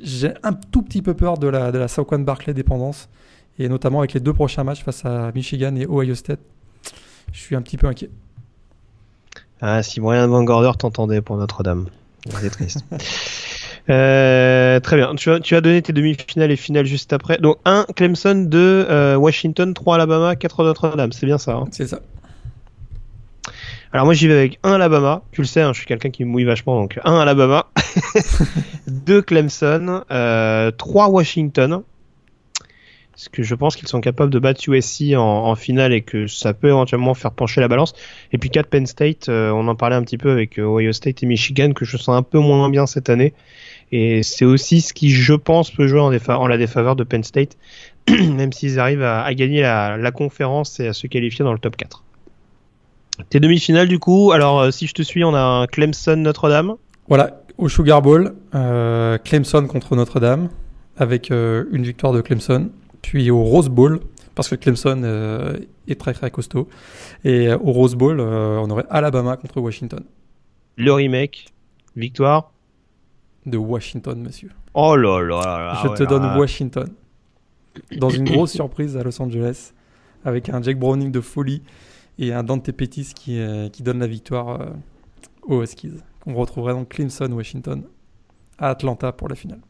j'ai un tout petit peu peur de la, de la Saquon Barclay dépendance. Et notamment avec les deux prochains matchs face à Michigan et Ohio State, je suis un petit peu inquiet. Ah, si Brian Van Gorder t'entendait pour Notre-Dame. C'est triste. Euh, très bien. Tu as, tu as donné tes demi-finales et finales juste après. Donc 1 Clemson, 2 euh, Washington, 3 Alabama, 4 Notre-Dame. C'est bien ça. Hein? C'est ça. Alors moi j'y vais avec un Alabama, tu le sais, hein, je suis quelqu'un qui me mouille vachement, donc un Alabama, deux Clemson, euh, trois Washington, parce que je pense qu'ils sont capables de battre USC en, finale et que ça peut éventuellement faire pencher la balance. Et puis 4 Penn State, euh, on en parlait un petit peu avec euh, Ohio State et Michigan, que je sens un peu moins bien cette année. Et c'est aussi ce qui, je pense, peut jouer en, la défaveur de Penn State, même s'ils arrivent à, gagner la, la conférence et à se qualifier dans le top 4. Tes demi-finales du coup, alors euh, si je te suis, on a un Clemson Notre-Dame. Voilà, au Sugar Bowl, euh, Clemson contre Notre-Dame, avec euh, une victoire de Clemson. Puis au Rose Bowl, parce que Clemson est très très costaud. Et au Rose Bowl, on aurait Alabama contre Washington. Le remake, victoire De Washington, monsieur. Oh là là là Je te donne Washington. Dans une grosse surprise à Los Angeles, avec un Jack Browning de folie et un Dante Pettis qui, euh, qui donne la victoire euh, aux Huskies. On retrouverait donc Clemson, Washington à Atlanta pour la finale.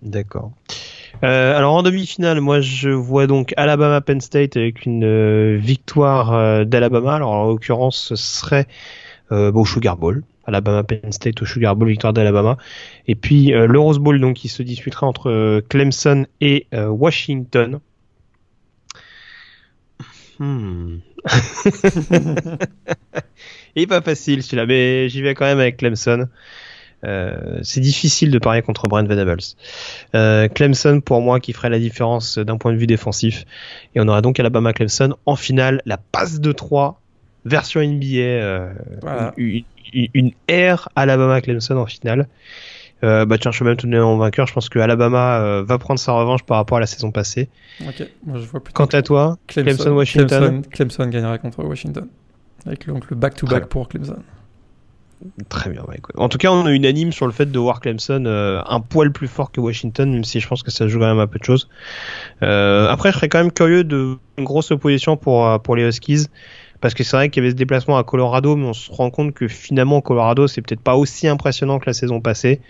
D'accord. Euh, alors en demi-finale, moi je vois donc Alabama Penn State avec une victoire d'Alabama. Alors en l'occurrence, ce serait au Sugar Bowl. Alabama Penn State au Sugar Bowl, victoire d'Alabama. Et puis le Rose Bowl donc qui se disputera entre Clemson et Washington. Hmm. Il est pas facile celui-là, mais j'y vais quand même avec Clemson. Euh, c'est difficile de parier contre Brent Venables. Euh, Clemson pour moi qui ferait la différence d'un point de vue défensif. Et on aura donc Alabama Clemson en finale, la passe de 3 version NBA, euh, une, une, Alabama Clemson en finale. Euh, bah tiens, je vais même te donner en vainqueur. Je pense que Alabama euh, va prendre sa revanche par rapport à la saison passée. Ok, moi je vois Quant à toi, Clemson, Clemson, Washington. Clemson, Clemson gagnerait contre Washington. Avec le, donc le back-to-back pour Clemson. Très bien. bah. En tout cas, on est unanime sur le fait de voir Clemson euh, un poil plus fort que Washington, même si je pense que ça joue quand même un peu de choses. Euh, après, je serais quand même curieux de une grosse opposition pour pour les Huskies. Parce que c'est vrai qu'il y avait ce déplacement à Colorado, mais on se rend compte que finalement Colorado c'est peut-être pas aussi impressionnant que la saison passée.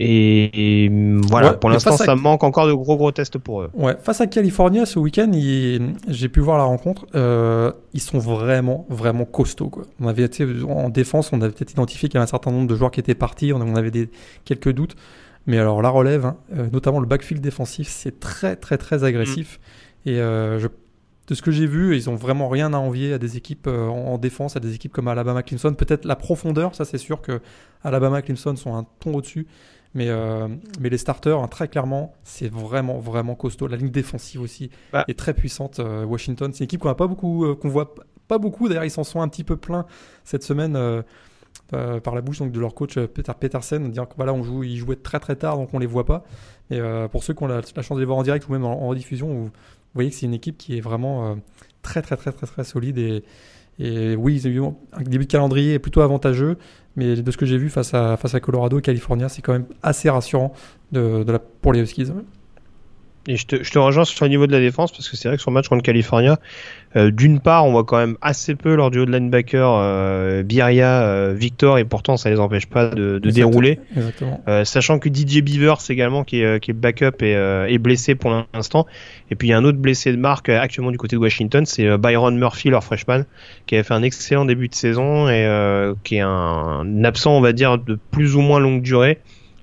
Et, et, voilà, Ouais, pour l'instant à- ça manque encore de gros gros tests pour eux. Ouais, face à California ce week-end, il- j'ai pu voir la rencontre. euh, ils sont vraiment, vraiment costauds. Quoi. On avait été en défense, on avait peut-être identifié qu'il y avait un certain nombre de joueurs qui étaient partis, on avait des, quelques doutes. Mais alors la relève, hein, euh, notamment le backfield défensif, c'est très, très, très agressif. Et euh, je- de ce que j'ai vu, ils ont vraiment rien à envier à des équipes euh, en, en défense, à des équipes comme Alabama, Clemson. Peut-être la profondeur, ça c'est sûr que Alabama, Clemson sont un ton au-dessus. Mais, euh, mais les starters, hein, très clairement, c'est vraiment, vraiment costaud. La ligne défensive aussi Bah. est très puissante. euh, Washington, c'est une équipe qu'on a pas beaucoup, euh, qu'on voit pas beaucoup. D'ailleurs, ils s'en sont un petit peu pleins cette semaine euh, par la bouche donc, de leur coach Peter Petersen, en disant que voilà, on joue, ils jouaient très très tard, donc on les voit pas. Et euh, pour ceux qui ont la, la chance de les voir en direct ou même en, vous, vous voyez que c'est une équipe qui est vraiment euh, très très très très très solide et, oui, ils ont eu un début de calendrier plutôt avantageux, mais de ce que j'ai vu face à, face à Colorado et California, c'est quand même assez rassurant pour les Huskies. Et je te, je te rejoins sur le niveau de la défense parce que c'est vrai que sur le match contre California, euh, d'une part, on voit quand même assez peu leur duo de linebacker euh, Biria, euh, Victor, et pourtant ça les empêche pas de, de dérouler. Exactement. Euh, sachant que DJ Beavers également qui est, euh, qui est backup et euh, est blessé pour l'instant. Et puis il y a un autre blessé de marque actuellement du côté de Washington, c'est Byron Murphy, leur freshman, qui avait fait un excellent début de saison et euh, qui est un, un absent, on va dire, de plus ou moins longue durée.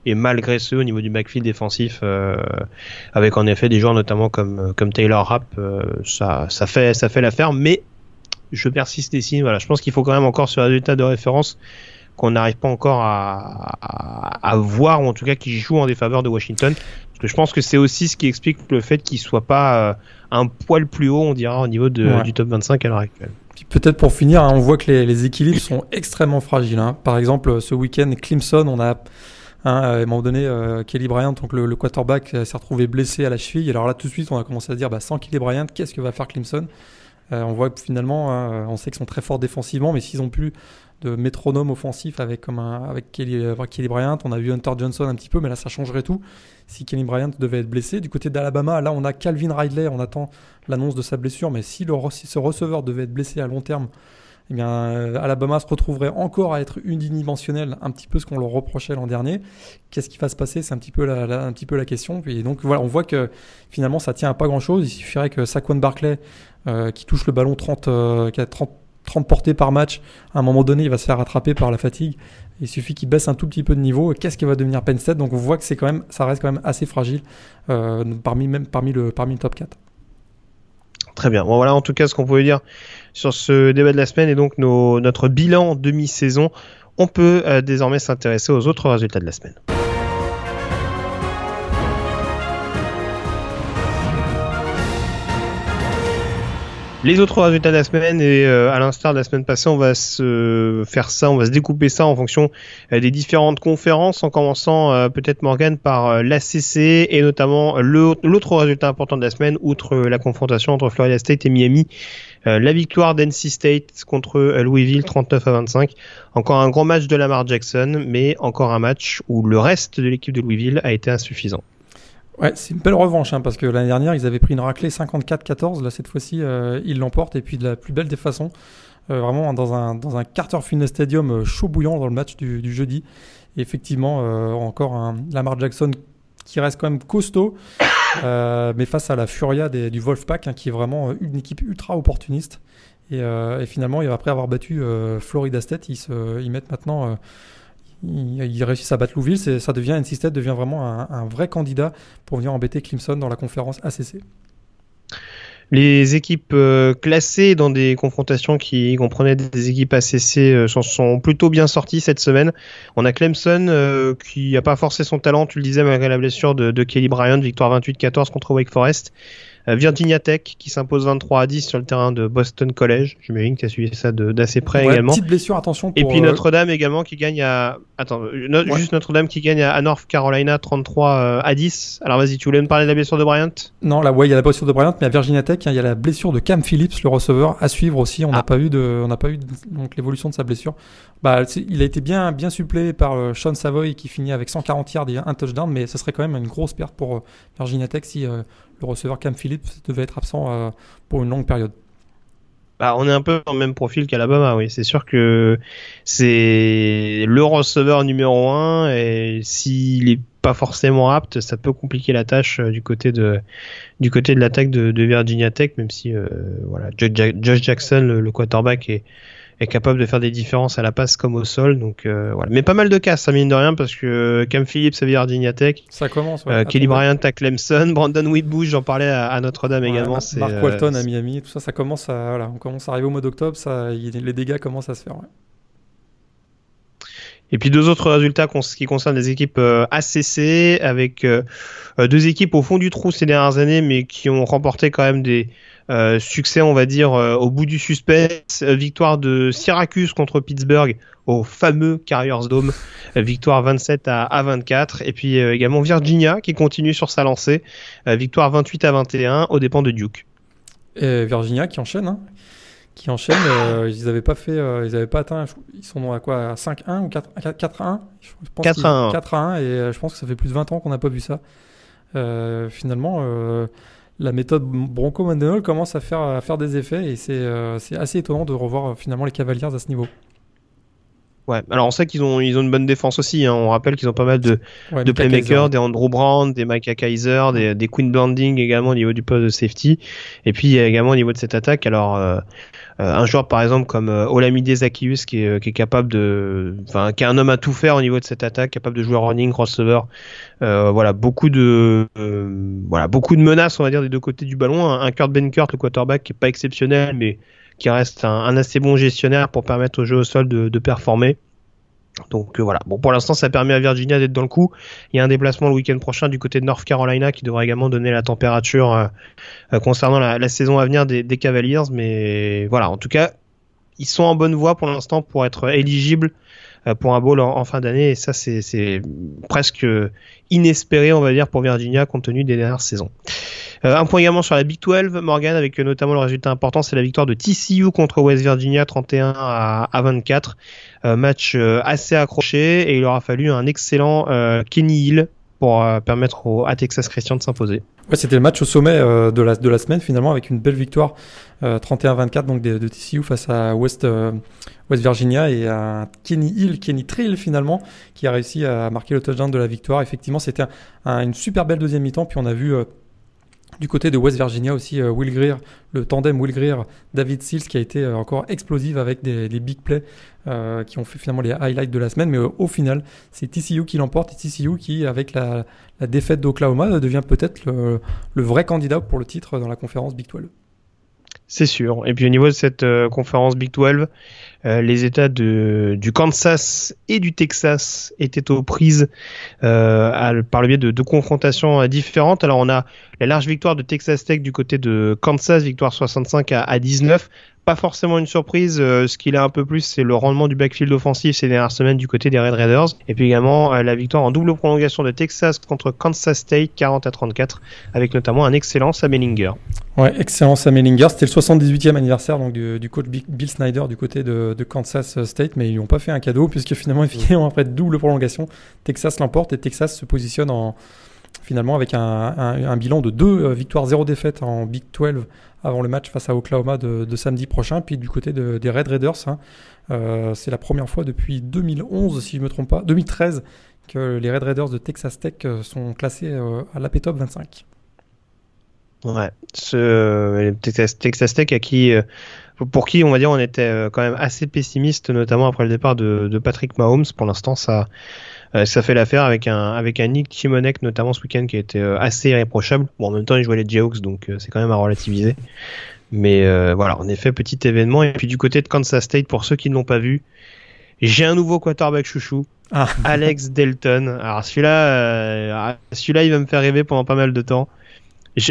Et malgré ce, au niveau du backfield défensif, euh, avec en effet des joueurs notamment comme comme Taylor Rapp, euh, ça ça fait ça fait l'affaire. Mais je persiste ici. Voilà, je pense qu'il faut quand même encore sur le résultat de référence qu'on n'arrive pas encore à, à, à voir, ou en tout cas qui joue en défaveur de Washington. Parce que je pense que c'est aussi ce qui explique le fait qu'il soit pas euh, un poil plus haut, on dira, au niveau de, Ouais. du top 25 à l'heure actuelle. Peut-être pour finir, hein, on voit que les, les équilibres sont extrêmement fragiles. hein. Par exemple, ce week-end, Clemson, on a hein, à un moment donné, euh, Kelly Bryant, donc le, quarterback, euh, s'est retrouvé blessé à la cheville. Alors là, tout de suite, on a commencé à dire, bah, sans Kelly Bryant, qu'est-ce que va faire Clemson? Euh, On voit que finalement, hein, on sait qu'ils sont très forts défensivement, mais s'ils ont plus de métronome offensif avec Kelly, Kelly Bryant, on a vu Hunter Johnson un petit peu, mais là, ça changerait tout. Si Kelly Bryant devait être blessé, du côté d'Alabama, là, on a Calvin Ridley, on attend l'annonce de sa blessure, mais si, le, si ce receveur devait être blessé à long terme, eh bien, euh, Alabama se retrouverait encore à être unidimensionnel, un petit peu ce qu'on leur reprochait l'an dernier. Qu'est-ce qui va se passer? C'est un petit peu la, question. Et donc voilà, on voit que finalement ça tient à pas grand-chose. Il suffirait que Saquon Barclay, euh, qui touche le ballon 30, euh, qui a 30, 30 portées par match, à un moment donné, il va se faire rattraper par la fatigue. Il suffit qu'il baisse un tout petit peu de niveau. Qu'est-ce qui va devenir Penn State? Donc on voit que c'est quand même, ça reste quand même assez fragile parmi même parmi le parmi le top 4. Très bien. Bon, voilà en tout cas ce qu'on pouvait dire sur ce débat de la semaine et donc nos, notre bilan demi-saison. On peut euh, désormais s'intéresser aux autres résultats de la semaine. Les autres résultats de la semaine et euh, à l'instar de la semaine passée, on va se faire ça, on va se découper ça en fonction euh, des différentes conférences, en commençant euh, peut-être Morgan par euh, l'ACC et notamment le- l'autre résultat important de la semaine, outre euh, la confrontation entre Florida State et Miami, euh, la victoire d'NC State contre euh, Louisville 39 à 25. Encore un grand match de Lamar Jackson, mais encore un match où le reste de l'équipe de Louisville a été insuffisant. Ouais, c'est une belle revanche, hein, parce que l'année dernière, ils avaient pris une raclée 54-14. Là, cette fois-ci, euh, ils l'emportent, et puis de la plus belle des façons. Euh, vraiment dans un, dans un Carter Field Stadium euh, chaud bouillant dans le match du, du jeudi. Effectivement, encore un Lamar Jackson qui reste quand même costaud, mais face à la Furia du Wolfpack, hein, qui est vraiment une équipe ultra opportuniste. Et, et finalement, après avoir battu Florida State, ils, se, ils mettent maintenant. Ils, réussissent à battre Louisville, c'est- ça devient NC State devient vraiment un, vrai candidat pour venir embêter Clemson dans la conférence ACC. Les équipes euh, classées dans des confrontations qui comprenaient des équipes ACC euh, sont plutôt bien sorties cette semaine. On a Clemson euh, qui n'a pas forcé son talent, tu le disais, malgré la blessure de, de Kelly Bryant, victoire 28-14 contre Wake Forest. Virginia Tech qui s'impose 23 à 10 sur le terrain de Boston College. J'imagine que tu as suivi ça d'assez près également. Petite blessure, attention. et puis Notre-Dame également qui gagne à. Attends, juste Notre-Dame qui gagne à North Carolina 33 à 10. Alors vas-y, tu voulais me parler de la blessure de Bryant? Non, là, ouais, il y a la blessure de Bryant, mais à Virginia Tech, hein, il y a la blessure de Cam Phillips, le receveur, à suivre aussi. On n'a ah. pas eu de, on n'a pas eu donc l'évolution de sa blessure. Bah, il a été bien, bien suppléé par Sean Savoy qui finit avec 140 yards et un touchdown, mais ce serait quand même une grosse perte pour Virginia Tech si le receveur Cam Phillips devait être absent euh, pour une longue période. Bah, on est un peu dans le même profil qu'Alabama, oui. C'est sûr que c'est le receveur numéro un et s'il est pas forcément apte, ça peut compliquer la tâche euh, du côté de du côté de l'attaque de, Virginia Tech, même si euh, voilà, Josh Jackson, le quarterback, est, est capable de faire des différences à la passe comme au sol. Donc euh, voilà. Mais pas mal de cas, ça mine de rien, parce que Cam Phillips à Tech, ça commence. Euh, Kelly Bryant à Clemson, Brandon Whitbush, j'en parlais à, Notre-Dame également. Mark euh, Walton à Miami, tout ça, ça commence à, voilà, on commence à arriver au mois d'octobre, ça, les dégâts commencent à se faire. Et puis deux autres résultats qui concernent les équipes ACC, avec deux équipes au fond du trou ces dernières années, mais qui ont remporté quand même des, euh, succès, on va dire, euh, au bout du suspense. Euh, victoire de Syracuse contre Pittsburgh au fameux Carriers Dome. victoire 27 à, 24. Et puis également Virginia qui continue sur sa lancée. victoire 28 à 21 aux dépens de Duke. Et Virginia qui enchaîne, hein qui enchaîne. ils n'avaient pas fait, ils avaient pas atteint. Ils sont à quoi, 5-1 ou 4-1 4-1. 4-1 et je pense que ça fait plus de 20 ans qu'on n'a pas vu ça. finalement, la méthode Bronco Mandenol commence à faire, à faire des effets et c'est euh, assez étonnant de revoir euh, finalement les Cavaliers à ce niveau. Ouais, alors on sait qu'ils ont, ils ont une bonne défense aussi. Hein. On rappelle qu'ils ont pas mal de, de playmakers, des Andrew Brand, des Micah Kaiser, des, des Queen Blanding également au niveau du poste de safety. Et puis également au niveau de cette attaque. Alors euh, un joueur par exemple comme euh, Olamide qui est, qui est capable de, enfin qui est un homme à tout faire au niveau de cette attaque, capable de jouer running, crossover. Euh, voilà, beaucoup de, voilà, beaucoup de menaces on va dire des deux côtés du ballon. Un, Kurt Benkert, le quarterback, qui est pas exceptionnel mais qui reste un, assez bon gestionnaire pour permettre au jeu au sol de performer. Donc euh, voilà. Bon, pour l'instant, ça permet à Virginia d'être dans le coup. Il y a un déplacement le week-end prochain du côté de North Carolina qui devrait également donner la température euh, euh, concernant la, saison à venir des, Cavaliers. Mais voilà, en tout cas, ils sont en bonne voie pour l'instant pour être éligibles pour un bowl en, fin d'année. Et ça, c'est presque inespéré, on va dire, pour Virginia compte tenu des dernières saisons. un point également sur la Big 12, Morgan, avec notamment le résultat important, c'est la victoire de TCU contre West Virginia 31 à, à 24. Euh, match euh, assez accroché et il aura fallu un excellent euh, Kenny Hill pour permettre au, à Texas Christian de s'imposer. Ouais, c'était le match au sommet de, la, de la semaine finalement avec une belle victoire 31-24 donc de, de, TCU face à West, West Virginia et un Kenny Hill, Kenny Trill finalement qui a réussi à marquer le touchdown de la victoire. Effectivement, c'était une super belle deuxième mi-temps puis on a vu du côté de West Virginia aussi, euh, Will Greer, le tandem Will Greer, David Seals qui a été euh, encore explosif avec des, big plays euh, qui ont fait finalement les highlights de la semaine. Mais au final, c'est TCU qui l'emporte et TCU qui, avec la, défaite d'Oklahoma, devient peut-être le, le, vrai candidat pour le titre dans la conférence Big 12. C'est sûr. Et puis au niveau de cette conférence Big 12, euh, les États du Kansas et du Texas étaient aux prises euh, par le biais de deux confrontations euh, différentes. Alors on a la large victoire de Texas Tech du côté de Kansas, victoire 65 à, à 19, pas forcément une surprise. Euh, ce qu'il a un peu plus, c'est le rendement du backfield offensif ces dernières semaines du côté des Red Raiders. Et puis également euh, la victoire en double prolongation de Texas contre Kansas State 40 à 34, avec notamment un excellent Sam Ellinger. Ouais, excellent Sam Ellinger. C'était le 78e anniversaire donc, du, coach Bill Snyder du côté de, Kansas State, mais ils n'ont pas fait un cadeau puisque finalement, effectivement, après double prolongation, Texas l'emporte et Texas se positionne en finalement avec un, bilan de deux euh, victoires, zéro défaite en Big 12 avant le match face à Oklahoma de, samedi prochain. Puis du côté des Red Raiders, hein, euh, c'est la première fois depuis 2011, si je ne me trompe pas, 2013, que les Red Raiders de Texas Tech euh, sont classés à l'AP Top 25. Ouais, ce, Texas, Tech à qui, pour qui on va dire on était quand même assez pessimiste, notamment après le départ de, de Patrick Mahomes. Pour l'instant, ça, euh, ça fait l'affaire avec un, avec un Nick Timonek notamment ce week-end qui a été euh, assez irréprochable. Bon, en même temps, il jouait les Jayhawks, donc euh, c'est quand même à relativiser. Mais voilà, en effet, petit événement. Et puis du côté de Kansas State, pour ceux qui ne l'ont pas vu, j'ai un nouveau quarterback chouchou, ah. Alex Delton. Alors celui-là, celui-là, il va me faire rêver pendant pas mal de temps.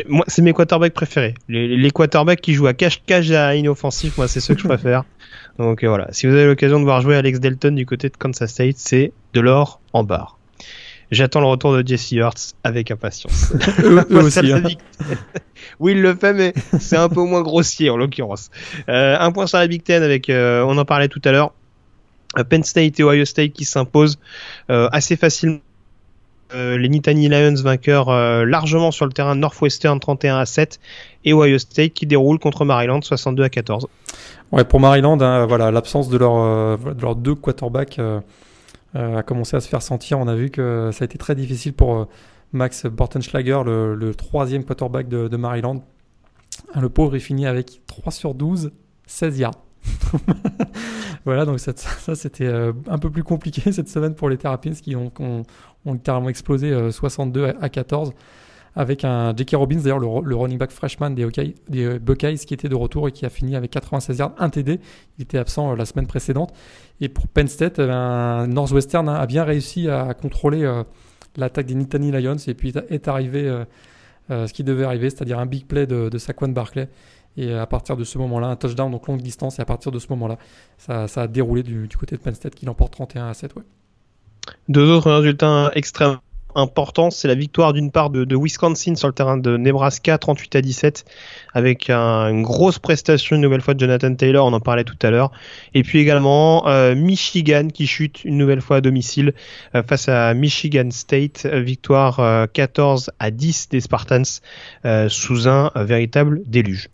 Moi, c'est mes quarterbacks préférés. Les, les, quarterbacks qui jouent à cache-cache à inoffensif, moi, c'est ceux que je préfère. Donc voilà, si vous avez l'occasion de voir jouer Alex Delton du côté de Kansas State, c'est de l'or en barre. J'attends le retour de Jesse Hurts avec impatience. aussi, hein. oui, il le fait, mais c'est un peu moins grossier en l'occurrence. Euh, un point sur la Big Ten avec, euh, on en parlait tout à l'heure, Penn State et Ohio State qui s'imposent euh, assez facilement. Euh, les Nittany Lions vainqueurs euh, largement sur le terrain Northwestern 31 à 7 et Ohio State qui déroule contre Maryland 62 à 14. Ouais, pour Maryland, hein, voilà, l'absence de, leur, de leurs deux quarterbacks a commencé à se faire sentir. On a vu que ça a été très difficile pour Max Bortenschlager, le, troisième quarterback de, Maryland. Le pauvre est fini avec 3 sur 12, 16 yards. voilà, donc ça, ça c'était euh, un peu plus compliqué cette semaine pour les Terrapins qui ont, ont littéralement explosé 62 euh, à 14 avec un J.K. Robbins, d'ailleurs le, running back freshman des, euh, Buckeyes qui était de retour et qui a fini avec 96 yards, 1 TD. Il était absent la semaine précédente. Et pour Penn State, Northwestern a bien réussi à contrôler l'attaque des Nittany Lions et puis est arrivé ce qui devait arriver, c'est-à-dire un big play de, Saquon Barclay et à partir de ce moment-là, un touchdown donc longue distance. Et à partir de ce moment-là, ça, a déroulé du, côté de Penn State qui l'emporte 31 à 7. Ouais. Deux autres résultats extrêmement importants, c'est la victoire d'une part de, de, Wisconsin sur le terrain de Nebraska 38 à 17 avec un, une grosse prestation une nouvelle fois de Jonathan Taylor, on en parlait tout à l'heure. Et puis également euh, Michigan qui chute une nouvelle fois à domicile euh, face à Michigan State, victoire euh, 14 à 10 des Spartans euh, sous un véritable déluge.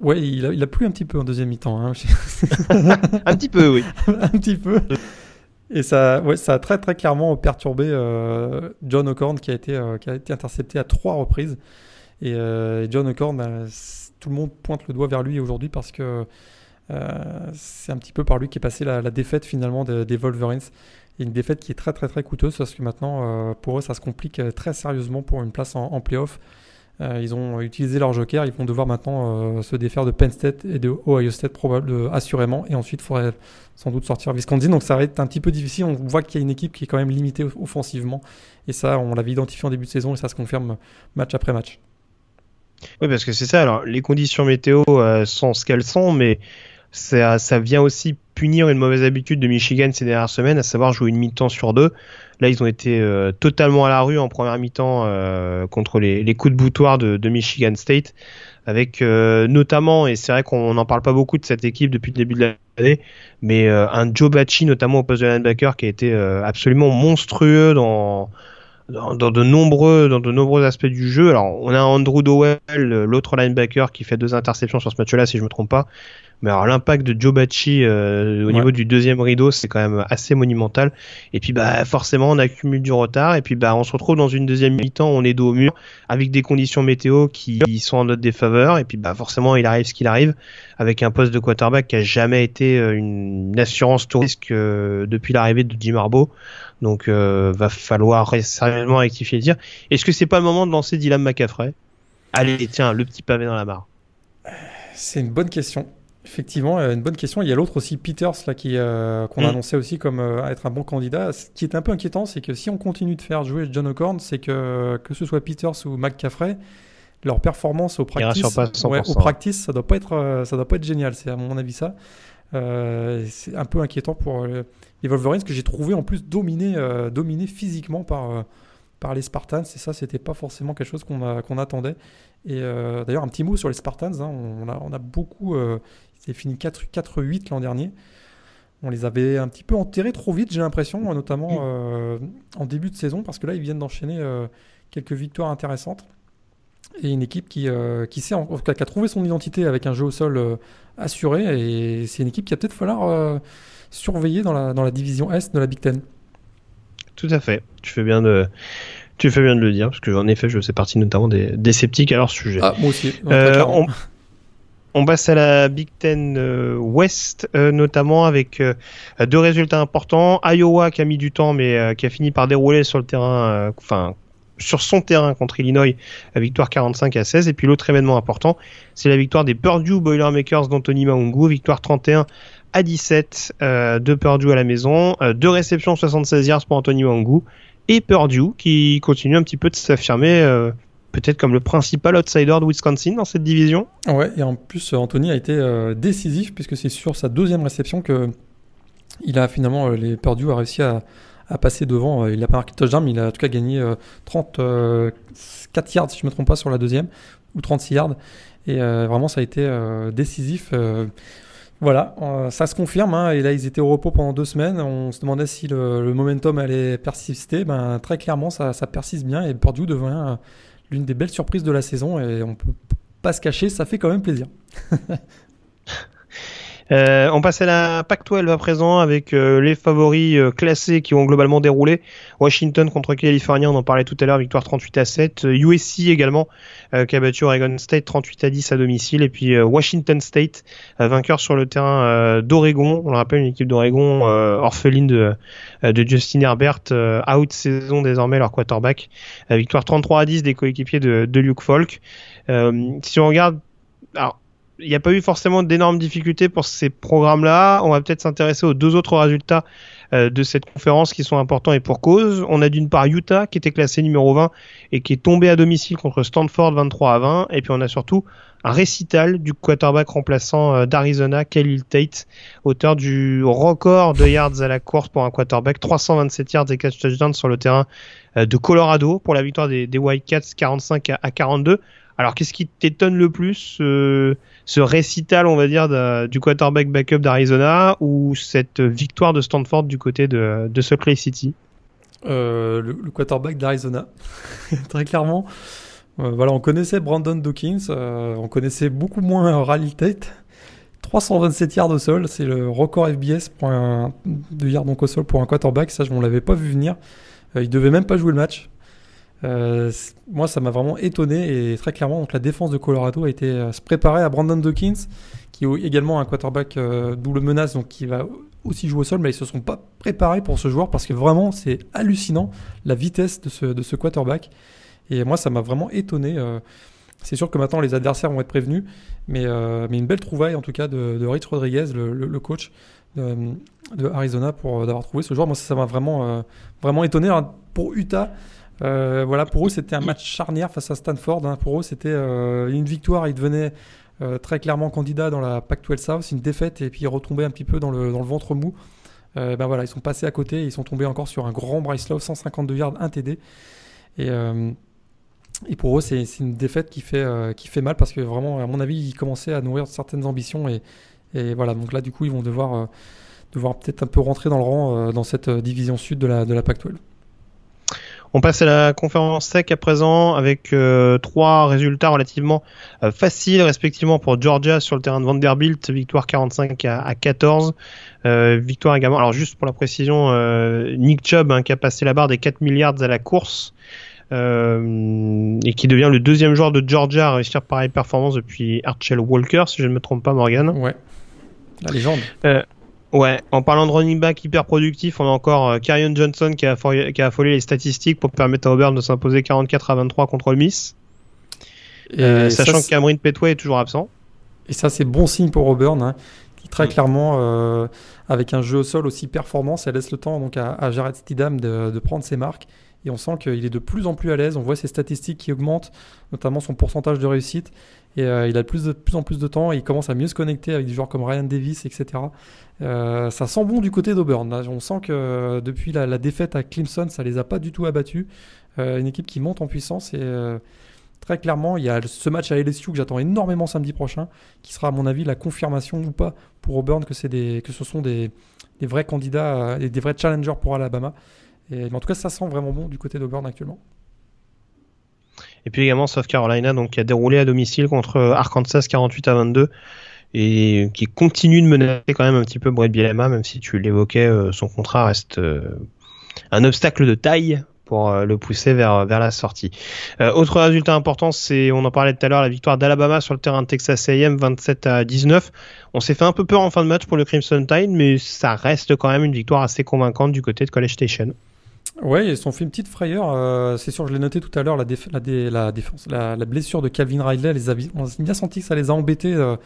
Ouais, il a, il a plu un petit peu en deuxième mi-temps. Hein. un petit peu, oui. un petit peu. Et ça, ça a très très clairement perturbé euh, John O'Corn qui a, été, euh, qui a été intercepté à trois reprises. Et euh, John O'Corn, bah, tout le monde pointe le doigt vers lui aujourd'hui parce que c'est un petit peu par lui qui est passé la, la défaite finalement de, des Wolverines. Une défaite qui est très très très coûteuse parce que maintenant pour eux ça se complique très sérieusement pour une place en, en playoff. Euh, ils ont utilisé leur joker, ils vont devoir maintenant euh, se défaire de Penn State et de Ohio State probablement, assurément, et ensuite il faudrait sans doute sortir Wisconsin. Donc ça va être un petit peu difficile. On voit qu'il y a une équipe qui est quand même limitée offensivement, et ça on l'avait identifié en début de saison et ça se confirme match après match. Oui, parce que c'est ça. Alors les conditions météo euh, sont ce qu'elles sont, mais ça, ça vient aussi punir une mauvaise habitude de Michigan ces dernières semaines, à savoir jouer une mi-temps sur deux. Là, ils ont été euh, totalement à la rue en première mi-temps euh, contre les, les, coups de boutoir de, de Michigan State, avec euh, notamment, et c'est vrai qu'on n'en parle pas beaucoup de cette équipe depuis le début de l'année, mais euh, un Joe Bacci notamment au poste de linebacker qui a été euh, absolument monstrueux dans dans, dans, de nombreux dans de nombreux aspects du jeu. Alors on a Andrew Dowell, l'autre linebacker qui fait deux interceptions sur ce match-là si je me trompe pas. Mais alors l'impact de Joe Bacci euh, au ouais. niveau du deuxième rideau, c'est quand même assez monumental. Et puis bah forcément on accumule du retard et puis bah on se retrouve dans une deuxième mi-temps, on est dos au mur avec des conditions météo qui sont en notre défaveur et puis bah forcément il arrive ce qu'il arrive avec un poste de quarterback qui a jamais été une assurance tout risque euh, depuis l'arrivée de Jim Harbaugh. Donc euh, va falloir sérieusement rectifier le dire. Est-ce que c'est pas le moment de lancer Dylan McCaffrey? Allez, tiens, le petit pavé dans la mare. C'est une bonne question. Effectivement, une bonne question. Il y a l'autre aussi, Peters, là, qui euh, qu'on mm. annonçait aussi comme euh, être un bon candidat. Ce qui est un peu inquiétant, c'est que si on continue de faire jouer John O'Corn, c'est que que ce soit Peters ou McCaffrey, leur performance au practice, ouais, au practice, ça doit pas être, euh, ça doit pas être génial. C'est à mon avis ça. Euh, c'est un peu inquiétant pour les Wolverines que j'ai trouvé en plus dominé, dominé physiquement par par les Spartans. Et ça, c'était pas forcément quelque chose qu'on attendait. Et d'ailleurs, un petit mot sur les Spartans. Hein, on, a, on a beaucoup c'est fini 4-8 l'an dernier. On les avait un petit peu enterrés trop vite, j'ai l'impression, notamment euh, en début de saison, parce que là, ils viennent d'enchaîner euh, quelques victoires intéressantes. Et une équipe qui, euh, qui, sait, en, qui a trouvé son identité avec un jeu au sol euh, assuré. Et c'est une équipe qui va peut-être falloir euh, surveiller dans la, dans la division Est de la Big Ten. Tout à fait. Tu fais bien de, tu fais bien de le dire, parce que en effet, je fais partie notamment des, des sceptiques à leur sujet. Ah, moi aussi. on, on passe à la Big Ten West, notamment avec deux résultats importants. Iowa qui a mis du temps, mais qui a fini par dérouler sur le terrain, enfin sur son terrain contre Illinois, la victoire 45 à 16. Et puis l'autre événement important, c'est la victoire des Purdue Boilermakers d'Anthony Maungu, victoire 31 à 17 de Purdue à la maison, deux réceptions 76 yards pour Anthony Maungu et Purdue qui continue un petit peu de s'affirmer peut-être comme le principal outsider de Wisconsin dans cette division. Ouais, et en plus, Anthony a été décisif puisque c'est sur sa deuxième réception que il a finalement, les Purdue a réussi à, à passer devant. il n'a pas marqué touchdown, mais il a en tout cas gagné 34 yards, si je ne me trompe pas, sur la deuxième, ou 36 yards. Et vraiment, ça a été décisif. Voilà, euh, ça se confirme. Hein, et là, ils étaient au repos pendant deux semaines. On se demandait si le, momentum allait persister. Ben, très clairement, ça, persiste bien. Et Purdue devient euh, l'une des belles surprises de la saison. Et on peut pas se cacher, ça fait quand même plaisir. Euh, on passe à la Pac-12 à présent avec euh, les favoris euh, classés qui ont globalement déroulé. Washington contre California, on en parlait tout à l'heure, victoire 38 à 7. USC également qui a battu Oregon State 38 à 10 à domicile. Et puis Washington State, vainqueur sur le terrain d'Oregon. On le rappelle, une équipe d'Oregon orpheline de, de Justin Herbert, out saison désormais leur quarterback. victoire 33 à 10 des coéquipiers de, de Luke Falk. si on regarde... il n'y a pas eu forcément d'énormes difficultés pour ces programmes-là. On va peut-être s'intéresser aux deux autres résultats euh, de cette conférence qui sont importants et pour cause. On a d'une part Utah qui était classé numéro 20 et qui est tombé à domicile contre Stanford 23 à 20. Et puis on a surtout un récital du quarterback remplaçant euh, d'Arizona, Khalil Tate, auteur du record de yards à la course pour un quarterback, 327 yards et 4 touchdowns sur le terrain euh, de Colorado pour la victoire des, des Wildcats 45 à 42. Alors, qu'est-ce qui t'étonne le plus euh, Ce récital, on va dire, du quarterback backup d'Arizona ou cette victoire de Stanford du côté de, de Salt Lake City? Euh, le, quarterback d'Arizona, très clairement. Euh, voilà, on connaissait Brandon Dawkins, on connaissait beaucoup moins Raleigh Tate. 327 yards au sol, c'est le record FBS de yards au sol pour un quarterback. Ça, je ne l'avais pas vu venir. il devait même pas jouer le match. Euh, moi, ça m'a vraiment étonné et très clairement, donc la défense de Colorado a été euh, se préparer à Brandon Dawkins, qui est également un quarterback euh, double menace, donc qui va aussi jouer au sol, mais ils se sont pas préparés pour ce joueur parce que vraiment, c'est hallucinant la vitesse de ce, quarterback. Et moi, ça m'a vraiment étonné. c'est sûr que maintenant, les adversaires vont être prévenus, mais, mais une belle trouvaille en tout cas de, Rich Rodriguez, le, coach de, Arizona, pour d'avoir trouvé ce joueur. Moi, ça m'a vraiment, vraiment étonné. pour Utah, euh, voilà, pour eux, c'était un match charnière face à Stanford. Hein. Pour eux, c'était euh, une victoire. Ils devenaient euh, très clairement candidats dans la Pac-12 South. Une défaite et puis ils retombaient un petit peu dans le, ventre mou. ben voilà, ils sont passés à côté. Ils sont tombés encore sur un grand Bryce Love, 152 yards, 1 TD. Et, pour eux, c'est une défaite qui fait, mal parce que vraiment, à mon avis, ils commençaient à nourrir certaines ambitions. Et, voilà, donc là, du coup, ils vont devoir, devoir peut-être un peu rentrer dans le rang dans cette division sud de la, de la Pac-12. On passe à la conférence sec à présent avec euh, trois résultats relativement euh, faciles respectivement pour Georgia sur le terrain de Vanderbilt, victoire 45 à, 14. Euh, victoire également, alors juste pour la précision, Nick Chubb hein, qui a passé la barre des 4 milliards à la course. et qui devient le deuxième joueur de Georgia à réussir pareille performance depuis Archel Walker, si je ne me trompe pas, Morgan. Ouais, la légende. Ouais, en parlant de running back hyper productif, on a encore euh, Johnson qui a, affolé, les statistiques pour permettre à Auburn de s'imposer 44 à 23 contre le Miss. Euh, sachant que Cameron Petway est toujours absent. Et ça, c'est bon signe pour Auburn, hein, qui très mm. clairement, euh, avec un jeu au sol aussi performant, ça laisse le temps donc à, Jared Stidham de, prendre ses marques. Et on sent qu'il est de plus en plus à l'aise. On voit ses statistiques qui augmentent, notamment son pourcentage de réussite. Et euh, il a de plus, en plus de temps. Et il commence à mieux se connecter avec des joueurs comme Ryan Davis, etc. Euh, ça sent bon du côté d'Auburn. On sent que euh, depuis la, défaite à Clemson, ça les a pas du tout abattus. une équipe qui monte en puissance. Et très clairement, il y a ce match à LSU que j'attends énormément samedi prochain, qui sera à mon avis la confirmation ou pas pour Auburn que, que ce sont des, des vrais candidats et des vrais challengers pour Alabama. Et, mais en tout cas, ça sent vraiment bon du côté d'Auburn actuellement. Et puis également South Carolina, donc qui a déroulé à domicile contre Arkansas 48 à 22 et qui continue de menacer quand même un petit peu Brett Bielema, même si tu l'évoquais, euh, son contrat reste euh, un obstacle de taille pour euh, le pousser vers, vers la sortie. autre résultat important, c'est, on en parlait tout à l'heure, la victoire d'Alabama sur le terrain de Texas A&M 27 à 19. On s'est fait un peu peur en fin de match pour le Crimson Tide, mais ça reste quand même une victoire assez convaincante du côté de College Station. Ouais, fait une petite frayeur. Euh, c'est sûr, je l'ai noté tout à l'heure, la, la, la, défense, la, blessure de Calvin Riley, les a, on a bien senti que ça les a embêtés euh,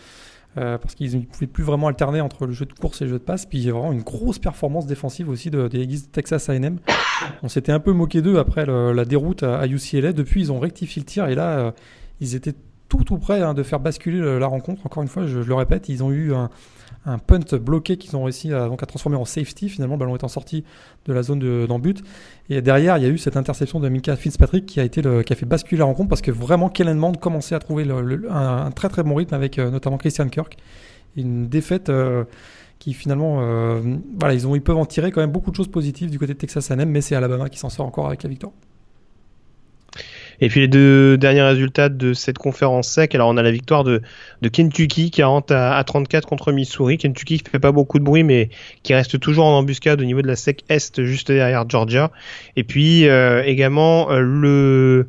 parce qu'ils ne pouvaient plus vraiment alterner entre le jeu de course et le jeu de passe. Puis il y a vraiment une grosse performance défensive aussi de, des de Texas A&M. On s'était un peu moqué d'eux après la déroute à, UCLA. Depuis, ils ont rectifié le tir et là, ils étaient tout tout près hein, de faire basculer la rencontre. Encore une fois, je, je le répète, ils ont eu un, un punt bloqué qu'ils ont réussi à, donc, à transformer en safety, finalement, le ballon étant sorti de la zone d'en but. Et derrière, il y a eu cette interception de Mika Fitzpatrick qui a, été qui a fait basculer la rencontre parce que vraiment, Kellen Mond commençait à trouver un, très très bon rythme avec euh, notamment Christian Kirk. Une défaite euh, qui finalement, euh, voilà, ils, ont, ils peuvent en tirer quand même beaucoup de choses positives du côté de Texas A&M, mais c'est Alabama qui s'en sort encore avec la victoire. Et puis les deux derniers résultats de cette conférence sec, alors on a la victoire de, de Kentucky 40 à, à 34 contre Missouri. Kentucky qui fait pas beaucoup de bruit mais qui reste toujours en embuscade au niveau de la sec est juste derrière Georgia. Et puis euh, également euh, le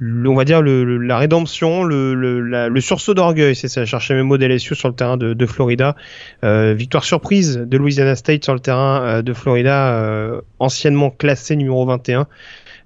on va dire le, la rédemption, le, le, le sursaut d'orgueil, c'est ça, chercher mes mots d'LSU sur le terrain de, de Florida. Euh, victoire surprise de Louisiana State sur le terrain euh, de Florida, euh, anciennement classé numéro 21.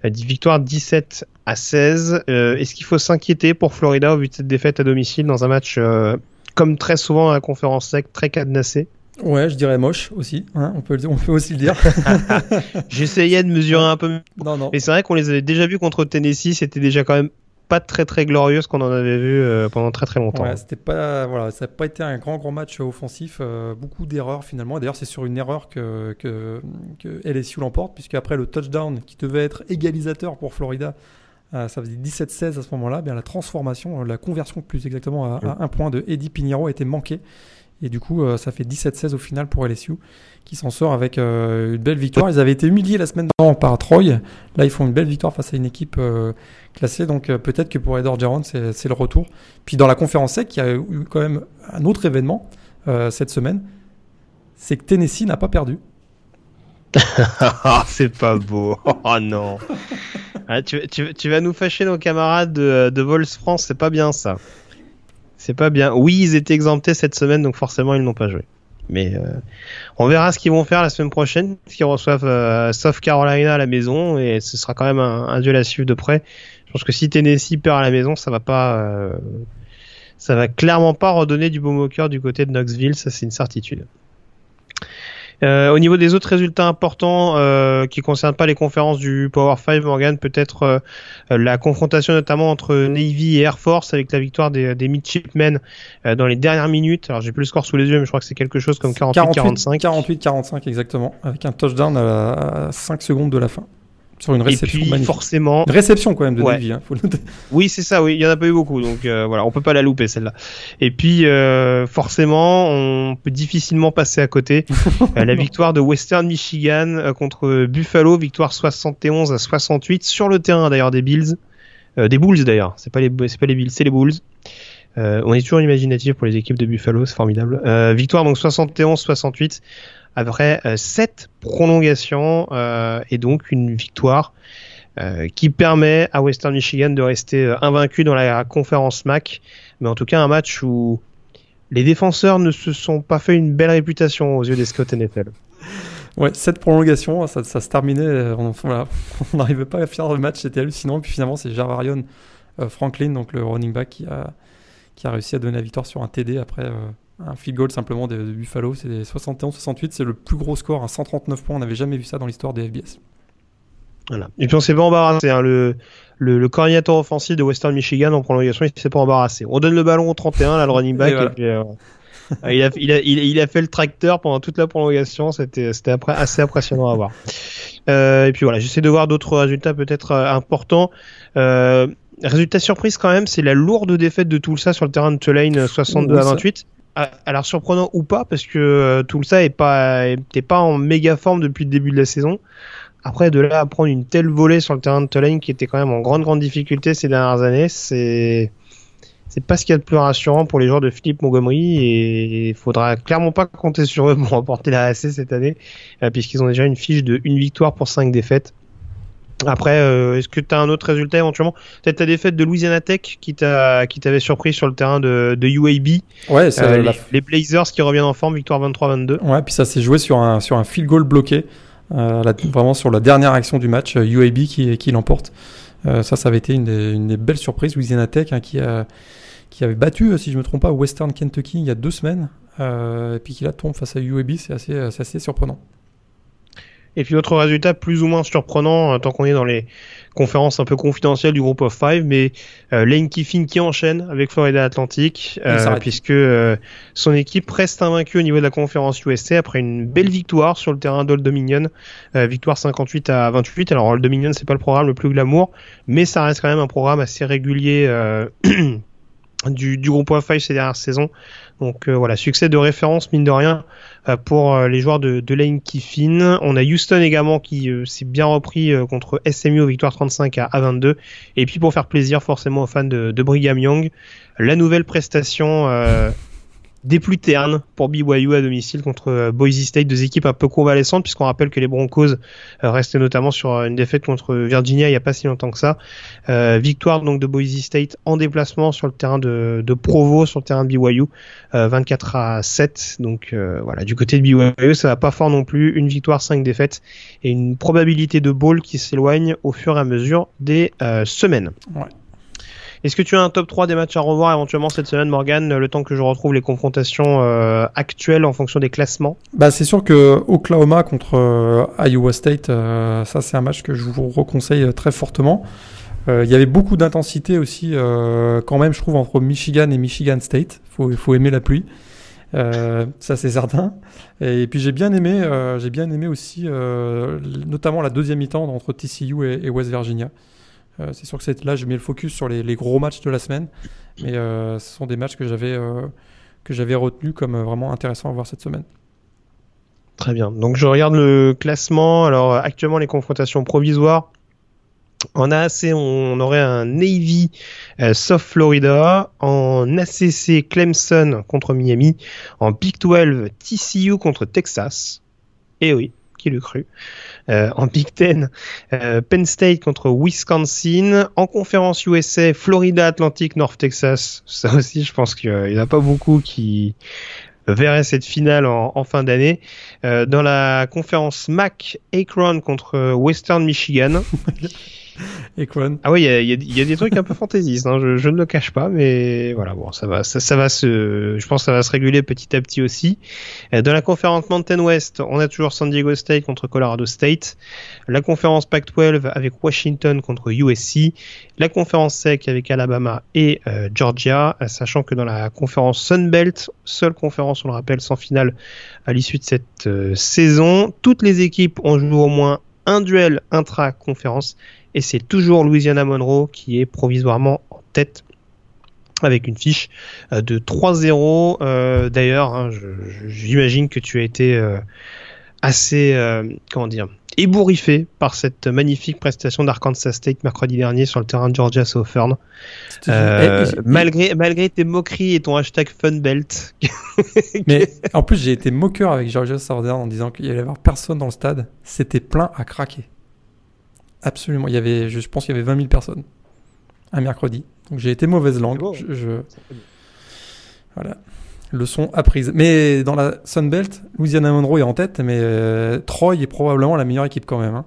victoire 17 à 16. Euh, est-ce qu'il faut s'inquiéter pour Florida au vu de cette défaite à domicile dans un match euh, comme très souvent à la conférence sec, très cadenassé? Ouais, je dirais moche aussi. Hein, on, peut, on peut aussi le dire. J'essayais de mesurer un peu. Non, non. Mais c'est vrai qu'on les avait déjà vus contre Tennessee. C'était déjà quand même pas très très glorieuse qu'on en avait vu euh, pendant très très longtemps. Ouais, c'était pas voilà, ça n'a pas été un grand grand match offensif, euh, beaucoup d'erreurs finalement. D'ailleurs, c'est sur une erreur que, que, que LSU l'emporte, puisque après le touchdown qui devait être égalisateur pour Florida, ça faisait 17-16 à ce moment-là, bien la transformation, la conversion plus exactement à, un point de Eddie Pinheiro a été manquée. Et du coup, ça fait 17-16 au final pour LSU, qui s'en sort avec une belle victoire. Ils avaient été humiliés la semaine d'avant par Troy. Là, ils font une belle victoire face à une équipe classé. Donc euh, peut-être que pour Edward Orgeron, c'est le retour. Puis dans la conférence sec, il y a eu quand même un autre événement euh, cette semaine. C'est que Tennessee n'a pas perdu. Ah, c'est pas beau. Oh non. Ah, tu, vas nous fâcher nos camarades de, de Vols France, c'est pas bien ça. C'est pas bien. Oui, ils étaient exemptés cette semaine, donc forcément ils n'ont pas joué. Mais euh, on verra ce qu'ils vont faire la semaine prochaine, qu'ils reçoivent South Carolina à la maison, et ce sera quand même un, un duel à suivre de près. Je pense que si Tennessee perd à la maison, ça va pas, euh, ça va clairement pas redonner du baume au cœur du côté de Knoxville, ça c'est une certitude. Euh, au niveau des autres résultats importants euh, qui concernent pas les conférences du Power 5, Morgan, peut-être euh, la confrontation notamment entre Navy et Air Force avec la victoire des, des midshipmen euh, dans les dernières minutes. Alors j'ai plus le score sous les yeux, mais je crois que c'est quelque chose comme 48-45. 48-45 exactement, avec un touchdown à, à 5 secondes de la fin sur une réception et puis, forcément réception quand même de ouais. hein, faut oui c'est ça oui il y en a pas eu beaucoup donc euh, voilà on peut pas la louper celle-là. Et puis euh, forcément on peut difficilement passer à côté euh, la victoire de Western Michigan euh, contre Buffalo victoire 71 à 68 sur le terrain d'ailleurs des Bills. Euh, des Bulls d'ailleurs c'est pas les c'est pas les Bills c'est les Bulls. On est toujours imaginatif pour les équipes de Buffalo c'est formidable. Victoire donc 71 68 après euh, sept prolongations euh, et donc une victoire euh, qui permet à Western Michigan de rester invaincu dans la conférence MAC. Mais en tout cas, un match où les défenseurs ne se sont pas fait une belle réputation aux yeux des scouts NFL. Ouais, cette prolongation, ça, se terminait, on n'arrivait pas à faire le match, c'était hallucinant. Puis finalement, c'est Javarion Franklin, donc le running back, qui a réussi à donner la victoire sur un TD après un field goal simplement de, Buffalo, c'est 71-68, c'est le plus gros score, à 139 points, on n'avait jamais vu ça dans l'histoire des FBS. Voilà. Et puis on s'est pas embarrassé, hein, le, le, coordinateur offensif de Western Michigan en prolongation, il s'est pas embarrassé. On donne le ballon au 31, là, le running back, et, puis, euh, il, a, il, a, il, a, fait le tracteur pendant toute la prolongation, c'était assez impressionnant à voir. Euh, et puis voilà, j'essaie de voir d'autres résultats peut-être euh, importants. Euh, résultat surprise quand même, c'est la lourde défaite de Tulsa sur le terrain de Tulane 62 à 28. Ah, alors surprenant ou pas parce que euh, Tulsa est pas était pas en méga forme depuis le début de la saison. Après de là à prendre une telle volée sur le terrain de Tulane qui était quand même en grande grande difficulté ces dernières années, c'est c'est pas ce qu'il y a de plus rassurant pour les joueurs de Philippe Montgomery et il faudra clairement pas compter sur eux pour remporter la AC cette année euh, puisqu'ils ont déjà une fiche de une victoire pour cinq défaites. Après, euh, est-ce que tu as un autre résultat éventuellement? Peut-être ta défaite de Louisiana Tech qui t'a qui t'avait surpris sur le terrain de, de UAB. Ouais, euh, les, Blazers qui reviennent en forme, victoire 23-22. Ouais, puis ça s'est joué sur un sur un field goal bloqué, euh, vraiment sur la dernière action du match, UAB qui qui l'emporte. ça, ça avait été une des, une des belles surprises. Louisiana Tech hein, qui, a, qui avait battu, si je me trompe pas, Western Kentucky il y a deux semaines, et puis qui là tombe face à UAB, c'est assez, assez surprenant. Et puis autre résultat plus ou moins surprenant, tant qu'on est dans les conférence un peu confidentielle du groupe of five, mais euh, Lane Kiffin qui enchaîne avec Florida Atlantic, euh, puisque euh, son équipe reste invaincue au niveau de la conférence USA après une belle victoire sur le terrain d'Old Dominion, victoire 58 à 28. Alors Old Dominion c'est pas le programme le plus glamour, mais ça reste quand même un programme assez régulier du, du groupe of five ces dernières saisons. Donc voilà, succès de référence mine de rien euh, pour euh, les joueurs de, de Lane Kiffin. On a Houston également qui euh, s'est bien repris contre SMU victoire 35 à, 22. Et puis pour faire plaisir forcément aux fans de, de Brigham Young, la nouvelle prestation des plus ternes pour BYU à domicile contre euh, Boise State, deux équipes un peu convalescentes puisqu'on rappelle que les Broncos euh, restaient notamment sur euh, une défaite contre Virginia il n'y a pas si longtemps que ça. victoire donc de Boise State en déplacement sur le terrain de, Provo, sur le terrain de BYU, 24 à 7. Donc voilà, du côté de BYU, ça va pas fort non plus. Une victoire, cinq défaites et une probabilité de bowl qui s'éloigne au fur et à mesure des semaines. Est-ce que tu as un top 3 des matchs à revoir éventuellement cette semaine, Morgan, le temps que je retrouve les confrontations euh, actuelles en fonction des classements? Bah, C'est sûr que Oklahoma contre euh, Iowa State, euh, ça c'est un match que je vous reconseille très fortement. Il y avait beaucoup d'intensité aussi, quand même, je trouve, entre Michigan et Michigan State. Il faut, faut, aimer la pluie. ça c'est certain. Et puis j'ai bien aimé, j'ai bien aimé aussi, notamment la deuxième mi-temps entre TCU et West Virginia. Euh, c'est sûr que là, j'ai mis le focus sur les, gros matchs de la semaine, mais euh, ce sont des matchs que j'avais euh, retenus comme vraiment intéressants à voir cette semaine. Très bien. Donc je regarde le classement. Alors actuellement les confrontations provisoires. En AAC, on aurait un Navy South Florida, en ACC Clemson contre Miami, en Big 12 TCU contre Texas. Et eh oui, qui l'eût cru? Euh, en Big Ten, euh, Penn State contre Wisconsin, en conférence USA, Florida Atlantic, North Texas. Ça aussi, je pense qu'il n'y en a pas beaucoup qui verraient cette finale en, fin d'année. Euh, dans la conférence MAC, Akron contre Western Michigan. Ah oui, il y, a, des trucs un peu fantaisistes, hein, je, ne le cache pas, mais voilà, bon, ça va, ça, va se, je pense que ça va se réguler petit à petit aussi. Euh, dans la conférence Mountain West, on a toujours San Diego State contre Colorado State, la conférence Pac-12 avec Washington contre USC, la conférence SEC avec Alabama et euh, Georgia, euh, sachant que dans la conférence Sun Belt, seule conférence, on le rappelle, sans finale à l'issue de cette saison, toutes les équipes ont joué au moins un duel intra-conférence et c'est toujours Louisiana Monroe qui est provisoirement en tête avec une fiche euh, de 3-0. Euh, d'ailleurs, hein, j'imagine que tu as été euh, assez, comment dire, ébouriffé par cette magnifique prestation d'Arkansas State mercredi dernier sur le terrain de Georgia Southern. malgré, malgré tes moqueries et ton hashtag Funbelt. Mais en plus, j'ai été moqueur avec Georgia Southern en disant qu'il y allait avoir personne dans le stade. C'était plein à craquer. Absolument. Il y avait, je pense qu'il y avait 20 000 personnes un mercredi. Donc j'ai été mauvaise langue. je, Voilà. Leçon apprise. Mais dans la Sunbelt, Louisiana Monroe est en tête, mais euh, Troy est probablement la meilleure équipe quand même. Hein.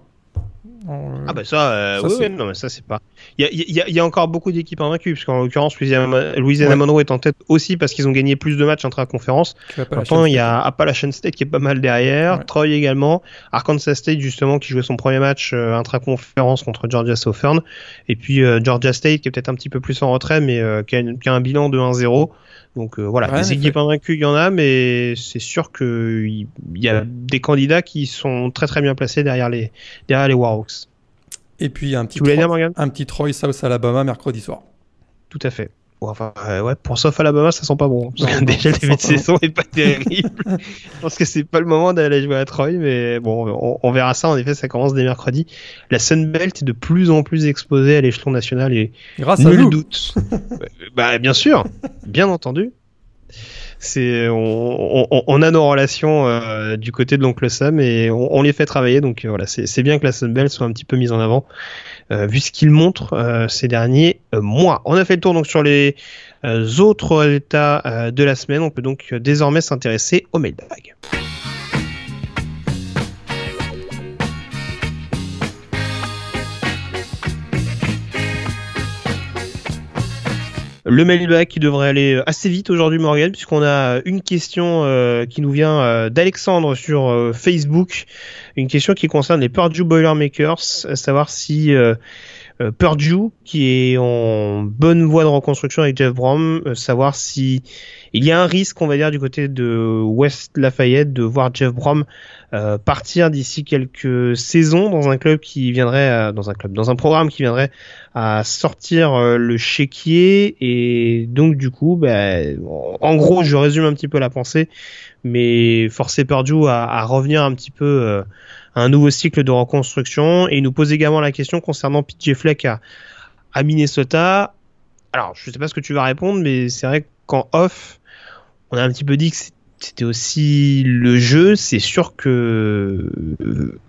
Ah bah ça, euh, oui, non mais ça c'est pas. Il y a, encore beaucoup d'équipes invaincues, parce qu'en l'occurrence Louisiana, Monroe est en tête aussi parce qu'ils ont gagné plus de matchs intra-conférence. Pourtant il y a Appalachian State qui est pas mal derrière, Troy également, Arkansas State justement qui jouait son premier match euh, intra-conférence contre Georgia Southern, et puis euh, Georgia State qui est peut-être un petit peu plus en retrait mais qui a, qui, a, un bilan de 1-0. Donc voilà, les équipes invaincues, il y en a, mais c'est sûr qu'il y a des candidats qui sont très très bien placés derrière les, derrière les Warhawks. Et puis un petit, Troy, un petit Troy South Alabama mercredi soir. Tout à fait. Enfin, euh, ouais, pour South Alabama, ça sent pas bon. Parce que déjà, le début de saison est pas terrible. je pense que c'est pas le moment d'aller jouer à Troy, mais bon, on, verra ça. En effet, ça commence dès mercredi. La Sunbelt est de plus en plus exposée à l'échelon national et grâce à nous. doute. bah, bien sûr, bien entendu c'est on, a nos relations euh, du côté de l'oncle Sam et on, les fait travailler. Donc euh, voilà, c'est bien que la Sunbelt soit un petit peu mise en avant vu ce qu'il montre ces derniers mois. On a fait le tour donc sur les autres résultats de la semaine. On peut donc désormais s'intéresser au mailbag. Le mailbag qui devrait aller assez vite aujourd'hui, Morgan, puisqu'on a une question euh, qui nous vient euh, d'Alexandre sur euh, Facebook. Une question qui concerne les Purdue Boilermakers, à savoir si Purdue, qui est en bonne voie de reconstruction avec Jeff Brom, savoir si il y a un risque, on va dire, du côté de West Lafayette de voir Jeff Brom euh, partir d'ici quelques saisons dans un club qui viendrait, dans un club, dans un programme qui viendrait à sortir euh, le chéquier. Et donc du coup, bah, en gros, je résume un petit peu la pensée, mais forcer Purdue à, à revenir un petit peu euh, un nouveau cycle de reconstruction et il nous pose également la question concernant PJ Fleck à, Minnesota. Alors, je sais pas ce que tu vas répondre, mais c'est vrai qu'en off, on a un petit peu dit que c'était aussi le jeu. C'est sûr que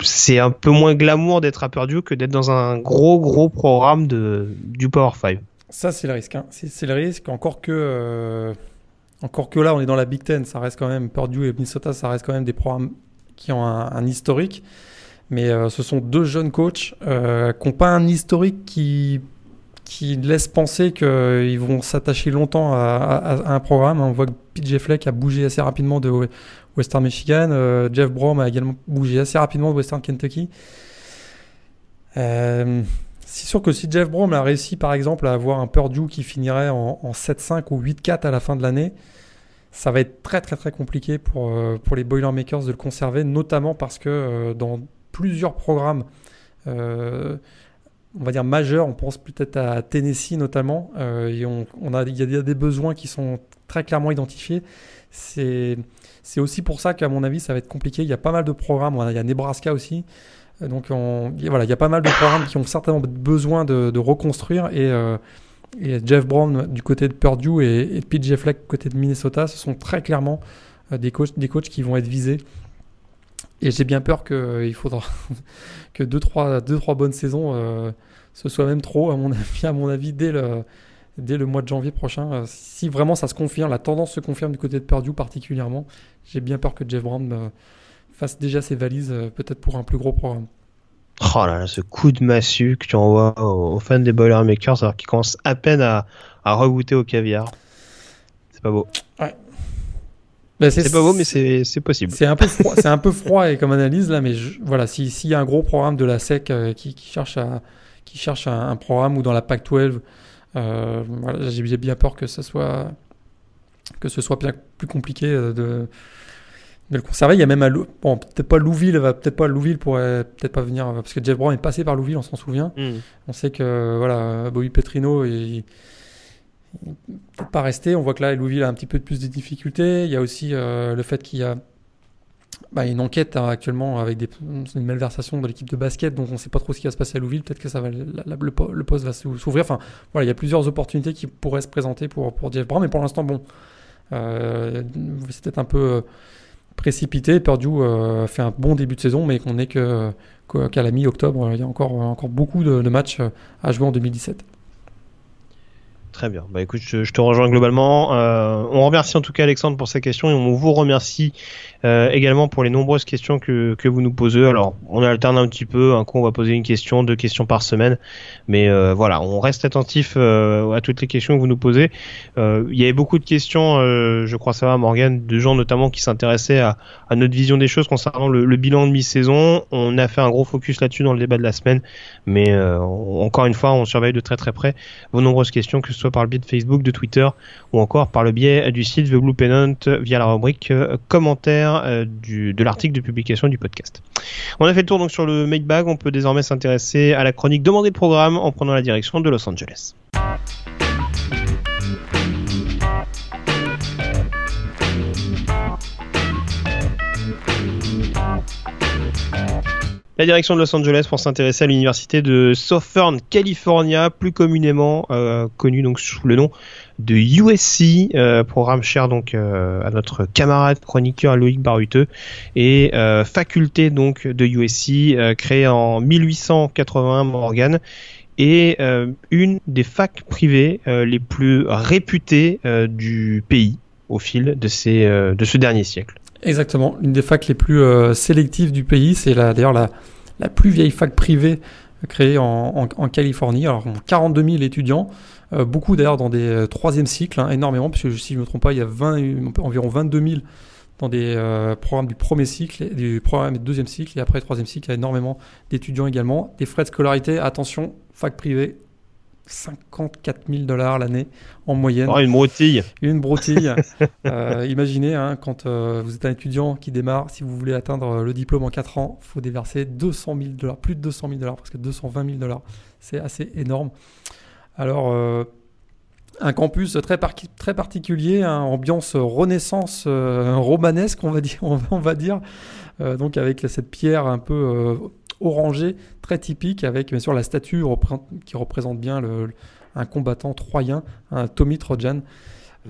c'est un peu moins glamour d'être à Purdue que d'être dans un gros gros programme de, du Power 5. Ça, c'est le risque. Hein. C'est le risque. Encore que, euh, encore que là, on est dans la Big Ten. Ça reste quand même Purdue et Minnesota. Ça reste quand même des programmes qui ont un, historique. Mais euh, ce sont deux jeunes coachs qui n'ont pas un historique qui qui laisse penser qu'ils vont s'attacher longtemps à, un programme. On voit que PJ Fleck a bougé assez rapidement de Western Michigan. Euh, Jeff Brom a également bougé assez rapidement de Western Kentucky. Euh, c'est sûr que si Jeff Brom a réussi par exemple à avoir un Purdue qui finirait en, 7-5 ou 8-4 à la fin de l'année, ça va être très très très compliqué pour, euh, pour les Boilermakers de le conserver, notamment parce que dans plusieurs programmes, on va dire majeur. On pense peut-être à Tennessee notamment. Euh, il y a des besoins qui sont très clairement identifiés. C'est, aussi pour ça qu'à mon avis, ça va être compliqué. Il y a pas mal de programmes. Il y a Nebraska aussi. Euh, donc on, voilà, il y a pas mal de programmes qui ont certainement besoin de, reconstruire. Et, euh, et, Jeff Brown du côté de Purdue et, et PJ Fleck du côté de Minnesota, ce sont très clairement des coachs, des coachs qui vont être visés et j'ai bien peur qu'il euh, faudra que 2-3 deux, trois, bonnes saisons, euh, ce soit même trop, à mon avis, dès, le, mois de janvier prochain. Euh, si vraiment ça se confirme, la tendance se confirme du côté de Purdue particulièrement, j'ai bien peur que Jeff Brown fasse déjà ses valises, peut-être pour un plus gros programme. Oh là là, ce coup de massue que tu envoies aux, fans des Boilermakers alors qu'ils commencent à peine à, à regoûter au caviar. C'est pas beau. Ouais, bah, c'est pas beau, mais c'est possible. C'est un peu froid, c'est un peu froid et comme analyse là, mais voilà, s'il y a un gros programme de la SEC euh, qui, qui, cherche à qui cherche un, programme ou dans la PAC-12, euh, voilà, j'ai bien peur que ce soit que ce soit bien plus compliqué euh, de, de le conserver. Il y a même à bon, peut-être pas Louville, va peut-être pas Louville pourrait peut-être pas venir parce que Jeff Brown est passé par Louville, on s'en souvient. Hmm. On sait que voilà, Bobby Petrino et peut-être pas rester. On voit que là, Louisville a un petit peu plus de difficultés. Il y a aussi euh, le fait qu'il y a bah, une enquête hein, actuellement avec des, une malversation de l'équipe de basket, donc on ne sait pas trop ce qui va se passer à Louisville. Peut-être que ça va, le, poste va s'ouvrir. Enfin, voilà, il y a plusieurs opportunités qui pourraient se présenter pour, pour Jeff Brown, mais pour l'instant, bon, euh, c'est peut-être un peu euh, précipité. Purdue euh, fait un bon début de saison, mais qu'on est que qu'à la mi-octobre, il y a encore, encore beaucoup de, de matchs à jouer en 2017. Très bien. Bah écoute, je, te rejoins globalement. Euh, on remercie en tout cas Alexandre pour sa question et on vous remercie euh, également pour les nombreuses questions que, que vous nous posez. Alors, on alterne un petit peu. Un coup, on va poser une question, deux questions par semaine. Mais euh, voilà, on reste attentif à toutes les questions que vous nous posez. Il y avait beaucoup de questions, je crois ça va, Morgan, de gens notamment qui s'intéressaient à, à, notre vision des choses concernant le, le bilan de mi-saison. On a fait un gros focus là-dessus dans le débat de la semaine. Mais encore une fois, on surveille de très très près vos nombreuses questions, que ce soit par le biais de Facebook, de Twitter ou encore par le biais du site The Blue Pennant via la rubrique commentaires euh, du, de l'article de publication du podcast. On a fait le tour donc sur le make bag, on peut désormais s'intéresser à la chronique demandée de programme en prenant la direction de Los Angeles. La direction de Los Angeles pour s'intéresser à l'université de Southern California, plus communément euh, connue donc sous le nom de USC, euh, programme cher donc euh, à notre camarade chroniqueur Loïc Baruteux et faculté donc de USC créée en 1881 Morgan et une des facs privées les plus réputées du pays au fil de ces de ce dernier siècle. Exactement, une des facs les plus sélectives du pays, c'est d'ailleurs la, la plus vieille fac privée créé en, Californie. Alors 42 000 étudiants, beaucoup d'ailleurs dans des troisième cycles, hein, énormément, puisque si je ne me trompe pas, il y a 20, environ 22 000 dans des programmes du premier cycle, du programme du deuxième cycle, et après le troisième cycle, il y a énormément d'étudiants également. Des frais de scolarité, attention, fac privée, 54 000 dollars l'année en moyenne. Oh, une broutille. Une broutille. euh, imaginez, hein, quand euh, vous êtes un étudiant qui démarre, si vous voulez atteindre le diplôme en 4 ans, il faut déverser 200 000 dollars, plus de 200 000 dollars, parce que 220 000 dollars. C'est assez énorme. Alors, euh, un campus très, très particulier, hein, ambiance renaissance euh, romanesque, on va dire. On va dire. donc, avec cette pierre un peu orangé, très typique, avec bien sûr la statue qui représente bien le, un combattant troyen, un Tommy Trojan.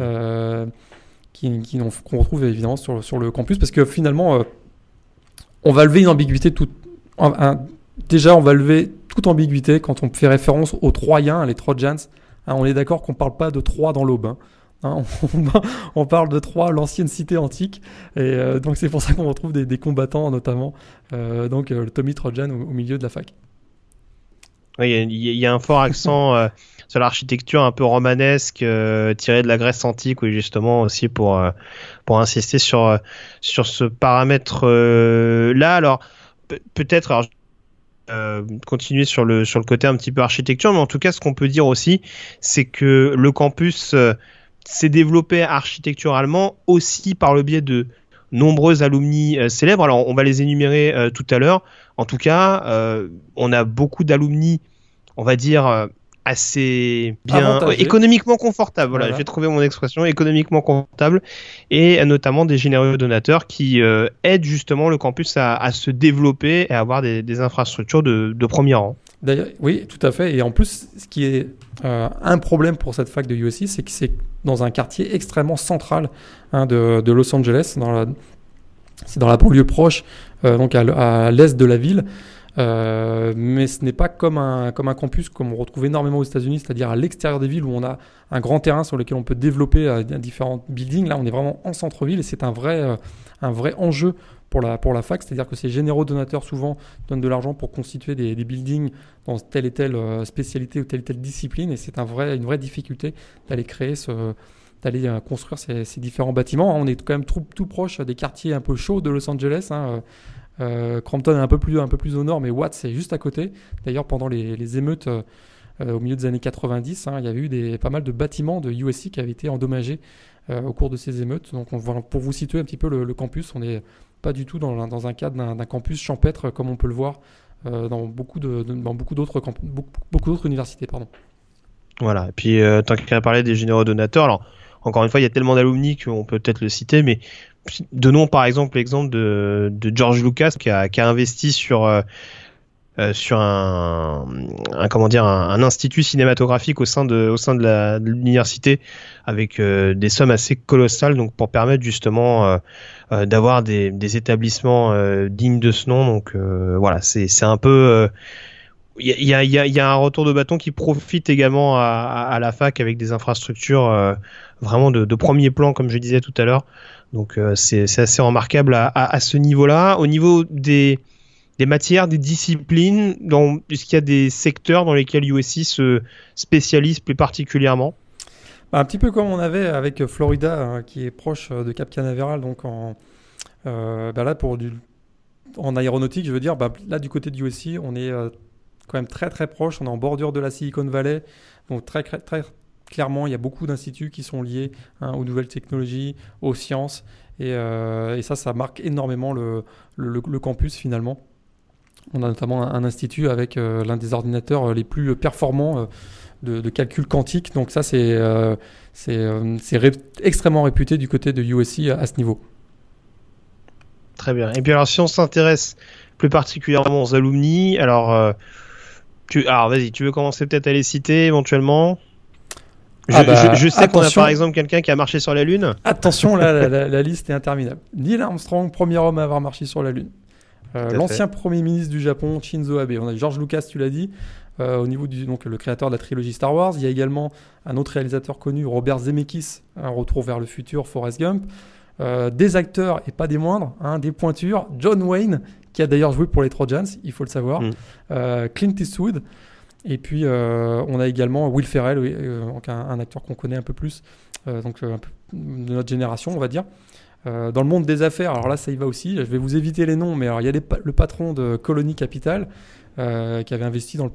Euh, qui, qu'on retrouve évidemment sur, sur, le campus parce que finalement euh, on va lever une ambiguïté toute déjà on va lever toute ambiguïté quand on fait référence aux Troyens, les Trojans. Hein, on est d'accord qu'on ne parle pas de Troie dans l'aube. Hein. Hein, on, parle de Troie, l'ancienne cité antique, et euh, donc c'est pour ça qu'on retrouve des, combattants notamment, euh, donc euh, le Tommy Trojan au, milieu de la fac. Il y, a un fort accent sur l'architecture un peu romanesque tiré de la Grèce antique, oui justement aussi pour pour insister sur sur ce paramètre là. Alors peut-être continuer sur le sur le côté un petit peu architecture, mais en tout cas ce qu'on peut dire aussi, c'est que le campus s'est développé architecturalement aussi par le biais de nombreux alumni euh, célèbres. Alors, on va les énumérer euh, tout à l'heure. En tout cas, euh, on a beaucoup d'alumni, on va dire, assez bien économiquement confortable. Voilà, j'ai trouvé mon expression économiquement confortable et notamment des généreux donateurs qui aident justement le campus à, se développer et à avoir des, infrastructures de, de premier rang. D'ailleurs, oui, tout à fait. Et en plus, ce qui est euh, un problème pour cette fac de USC, c'est que c'est dans un quartier extrêmement central hein, de, Los Angeles, c'est dans la banlieue proche, euh, donc à, l'est de la ville. Euh, mais ce n'est pas comme un, comme un campus comme on retrouve énormément aux États-Unis, c'est-à-dire à, l'extérieur des villes où on a un grand terrain sur lequel on peut développer différents buildings. Là, on est vraiment en centre-ville et c'est un vrai, un vrai enjeu pour la, pour la fac, c'est-à-dire que ces généraux donateurs souvent donnent de l'argent pour constituer des, des, buildings dans telle et telle euh, spécialité ou telle et telle discipline, et c'est un vrai, une vraie difficulté d'aller créer ce d'aller euh, construire ces, différents bâtiments. On est quand même tout, proche des quartiers un peu chauds de Los Angeles. Hein. Euh, Crampton est un peu plus un peu plus au nord, mais Watts c'est juste à côté. D'ailleurs, pendant les, émeutes euh, au milieu des années 90, hein, il y avait eu des, pas mal de bâtiments de USC qui avaient été endommagés au cours de ces émeutes. Donc, on, pour vous situer un petit peu le, campus, on est pas du tout dans, un cadre d'un campus champêtre comme on peut le voir euh, dans beaucoup de, beaucoup d'autres universités pardon. Voilà. Et puis euh, tant qu'à parler des généraux donateurs, alors encore une fois, il y a tellement d'alumni qu'on peut peut-être le citer, mais donnons par exemple l'exemple de, George Lucas qui a investi sur euh, euh, sur un, un, comment dire un, institut cinématographique au sein de au sein de l'université avec euh, des sommes assez colossales donc pour permettre justement euh, d'avoir des, des, établissements dignes de ce nom donc voilà c'est c'est un peu il y a, y, a, y a, un retour de bâton qui profite également à, à, la fac avec des infrastructures vraiment de, de, premier plan, comme je disais tout à l'heure. Donc c'est assez remarquable à, à, à ce niveau-là. Au niveau des, des matières, des disciplines dans, Est-ce qu'il y a des secteurs dans lesquels USC se spécialise plus particulièrement bah, Un petit peu comme on avait avec Florida, hein, qui est proche de Cap Canaveral. Donc en, euh, bah là, pour du, en aéronautique, je veux dire, bah, là du côté de USC, on est euh, quand même très très proche. On est en bordure de la Silicon Valley. Donc très, très clairement, il y a beaucoup d'instituts qui sont liés hein, aux nouvelles technologies, aux sciences. Et, euh, ça, ça marque énormément le campus finalement. On a notamment un, institut avec euh, l'un des ordinateurs euh, les plus performants euh, de, calcul quantique. Donc ça, c'est extrêmement réputé du côté de USC à, ce niveau. Très bien. Et puis alors, si on s'intéresse plus particulièrement aux alumni, alors, tu, alors vas-y, tu veux commencer peut-être à les citer éventuellement? Je, ah bah, sais qu'on a par exemple quelqu'un qui a marché sur la Lune. Attention, là, la, liste est interminable. Neil Armstrong, premier homme à avoir marché sur la Lune. Euh, l'ancien Premier ministre du Japon, Shinzo Abe. On a George Lucas, tu l'as dit, euh, au niveau du donc, le créateur de la trilogie Star Wars. Il y a également un autre réalisateur connu, Robert Zemeckis, un retour vers le futur, Forrest Gump. des acteurs et pas des moindres, hein, des pointures. John Wayne, qui a d'ailleurs joué pour les Trojans, il faut le savoir. Mm. Clint Eastwood. Et puis, on a également Will Ferrell, un, un, acteur qu'on connaît un peu plus, donc un peu de notre génération, on va dire. Euh, dans le monde des affaires, alors là, ça y va aussi. Je vais vous éviter les noms, mais alors il y a le patron de Colony Capital euh, qui avait investi dans le,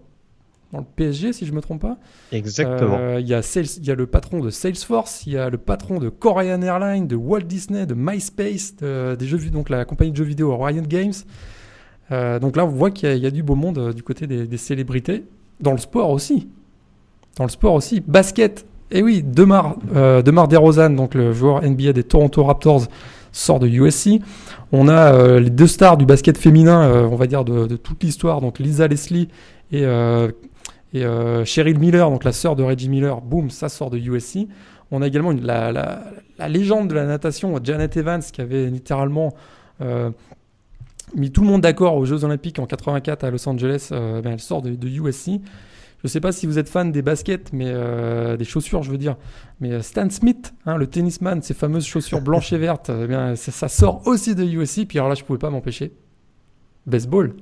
dans le, PSG, si je ne me trompe pas. Exactement. Euh, il, y a il y a le patron de Salesforce, il y a le patron de Korean Airlines, de Walt Disney, de MySpace, des jeux, donc la compagnie de jeux vidéo Riot Games. donc là, on voit qu'il y, y, a du beau monde du côté des, des célébrités. Dans le sport aussi. Dans le sport aussi. Basket, et oui, Demar, euh, Demar DeRozan, donc le joueur NBA des Toronto Raptors, sort de USC. On a euh, les deux stars du basket féminin, euh, on va dire de, toute l'histoire, donc Lisa Leslie et, euh, et Cheryl Miller, donc la sœur de Reggie Miller. Boom, ça sort de USC. On a également la, légende de la natation, Janet Evans, qui avait littéralement mis tout le monde d'accord aux Jeux Olympiques en 84 à Los Angeles. Ben, elle sort de, de USC. Je ne sais pas si vous êtes fan des baskets, mais euh, des chaussures, je veux dire. Mais euh, Stan Smith, hein, le tennisman, ces fameuses chaussures blanches et vertes, eh bien, ça, sort aussi de USC. Puis alors là, je pouvais pas m'empêcher. Baseball.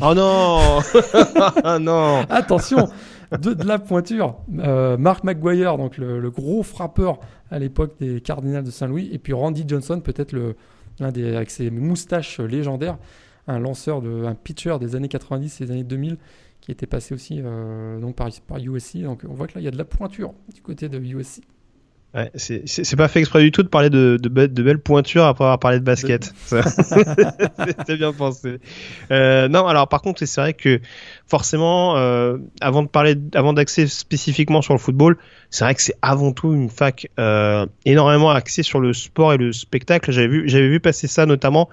Oh non non Attention de, de, la pointure. Euh, Mark McGuire, donc le, gros frappeur à l'époque des Cardinals de Saint-Louis. Et puis Randy Johnson, peut-être l'un des avec ses moustaches légendaires, un lanceur, de, un pitcher des années 90 et des années 2000 qui était passé aussi euh, donc par, par USC. Donc on voit que là, il y a de la pointure du côté de USC. Ouais, c'est pas fait exprès du tout de parler de, de, de, belles pointures après avoir parlé de basket. c'est bien pensé. Euh, non, alors par contre, c'est vrai que forcément, euh, avant de parler, avant d'axer spécifiquement sur le football, c'est vrai que c'est avant tout une fac euh, énormément axée sur le sport et le spectacle. J'avais vu, j'avais vu passer ça notamment